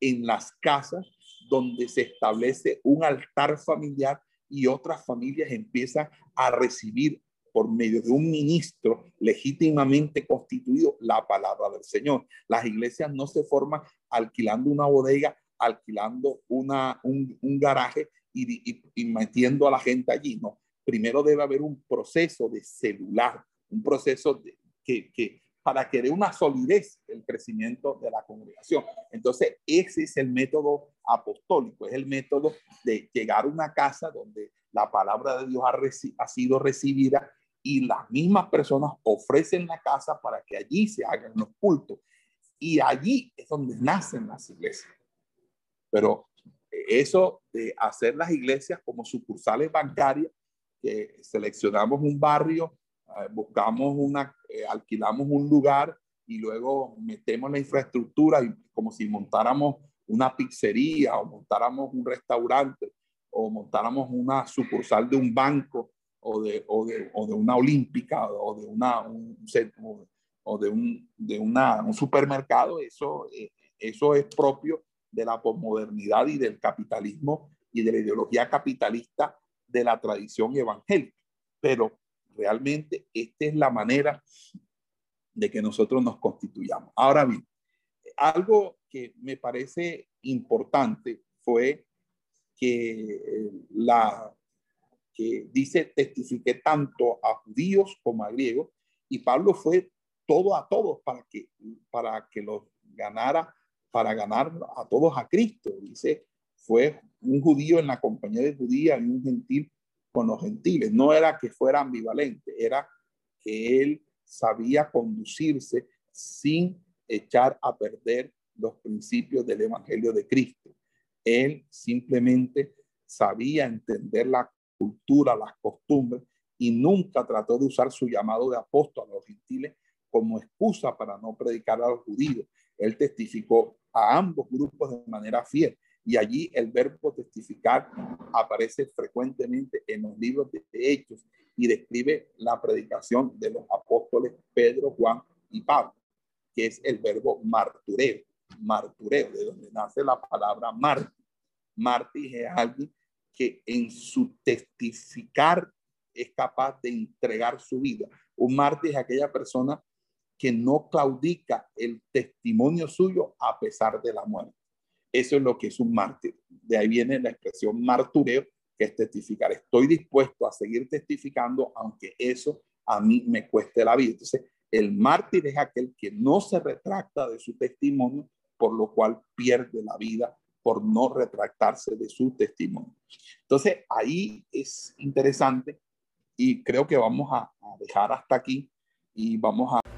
en las casas donde se establece un altar familiar y otras familias empiezan a recibir por medio de un ministro legítimamente constituido la palabra del Señor. Las iglesias no se forman alquilando una bodega, alquilando una, un, garaje y, y metiendo a la gente allí, no primero debe haber un proceso de celular, un proceso que, para que dé una solidez el crecimiento de la congregación. Entonces, ese es el método apostólico, es el método de llegar a una casa donde la palabra de Dios ha, ha sido recibida y las mismas personas ofrecen la casa para que allí se hagan los cultos. Y allí es donde nacen las iglesias. Pero eso de hacer las iglesias como sucursales bancarias que seleccionamos un barrio, eh, buscamos una, eh, alquilamos un lugar y luego metemos la infraestructura y como si montáramos una pizzería o montáramos un restaurante o montáramos una sucursal de un banco o de, o de, o de una olímpica o de, una, un, o de, un, de una, un supermercado, eso, eh, eso es propio de la posmodernidad y del capitalismo y de la ideología capitalista de la tradición evangélica. Pero realmente esta es la manera de que nosotros nos constituyamos. Ahora bien, algo que me parece importante fue que eh, la que dice testifique tanto a judíos como a griegos y Pablo fue todo a todos para que para que los ganara para ganar a todos a Cristo dice fue un judío en la compañía de judía y un gentil con los gentiles no era que fuera ambivalente era que él sabía conducirse sin echar a perder los principios del Evangelio de Cristo. Él simplemente sabía entender la cultura, las costumbres y nunca trató de usar su llamado de apóstol a los gentiles como excusa para no predicar a los judíos. Él testificó a ambos grupos de manera fiel y allí el verbo testificar aparece frecuentemente en los libros de Hechos y describe la predicación de los apóstoles Pedro, Juan y Pablo, que es el verbo martureo, martureo, de donde nace la palabra mártir. Mártir es alguien que en su testificar es capaz de entregar su vida. Un mártir es aquella persona que no claudica el testimonio suyo a pesar de la muerte. Eso es lo que es un mártir. De ahí viene la expresión martureo, que es testificar. Estoy dispuesto a seguir testificando, aunque eso a mí me cueste la vida. Entonces, el mártir es aquel que no se retracta de su testimonio, por lo cual pierde la vida por no retractarse de su testimonio. Entonces, ahí es interesante y creo que vamos a, a dejar hasta aquí y vamos a...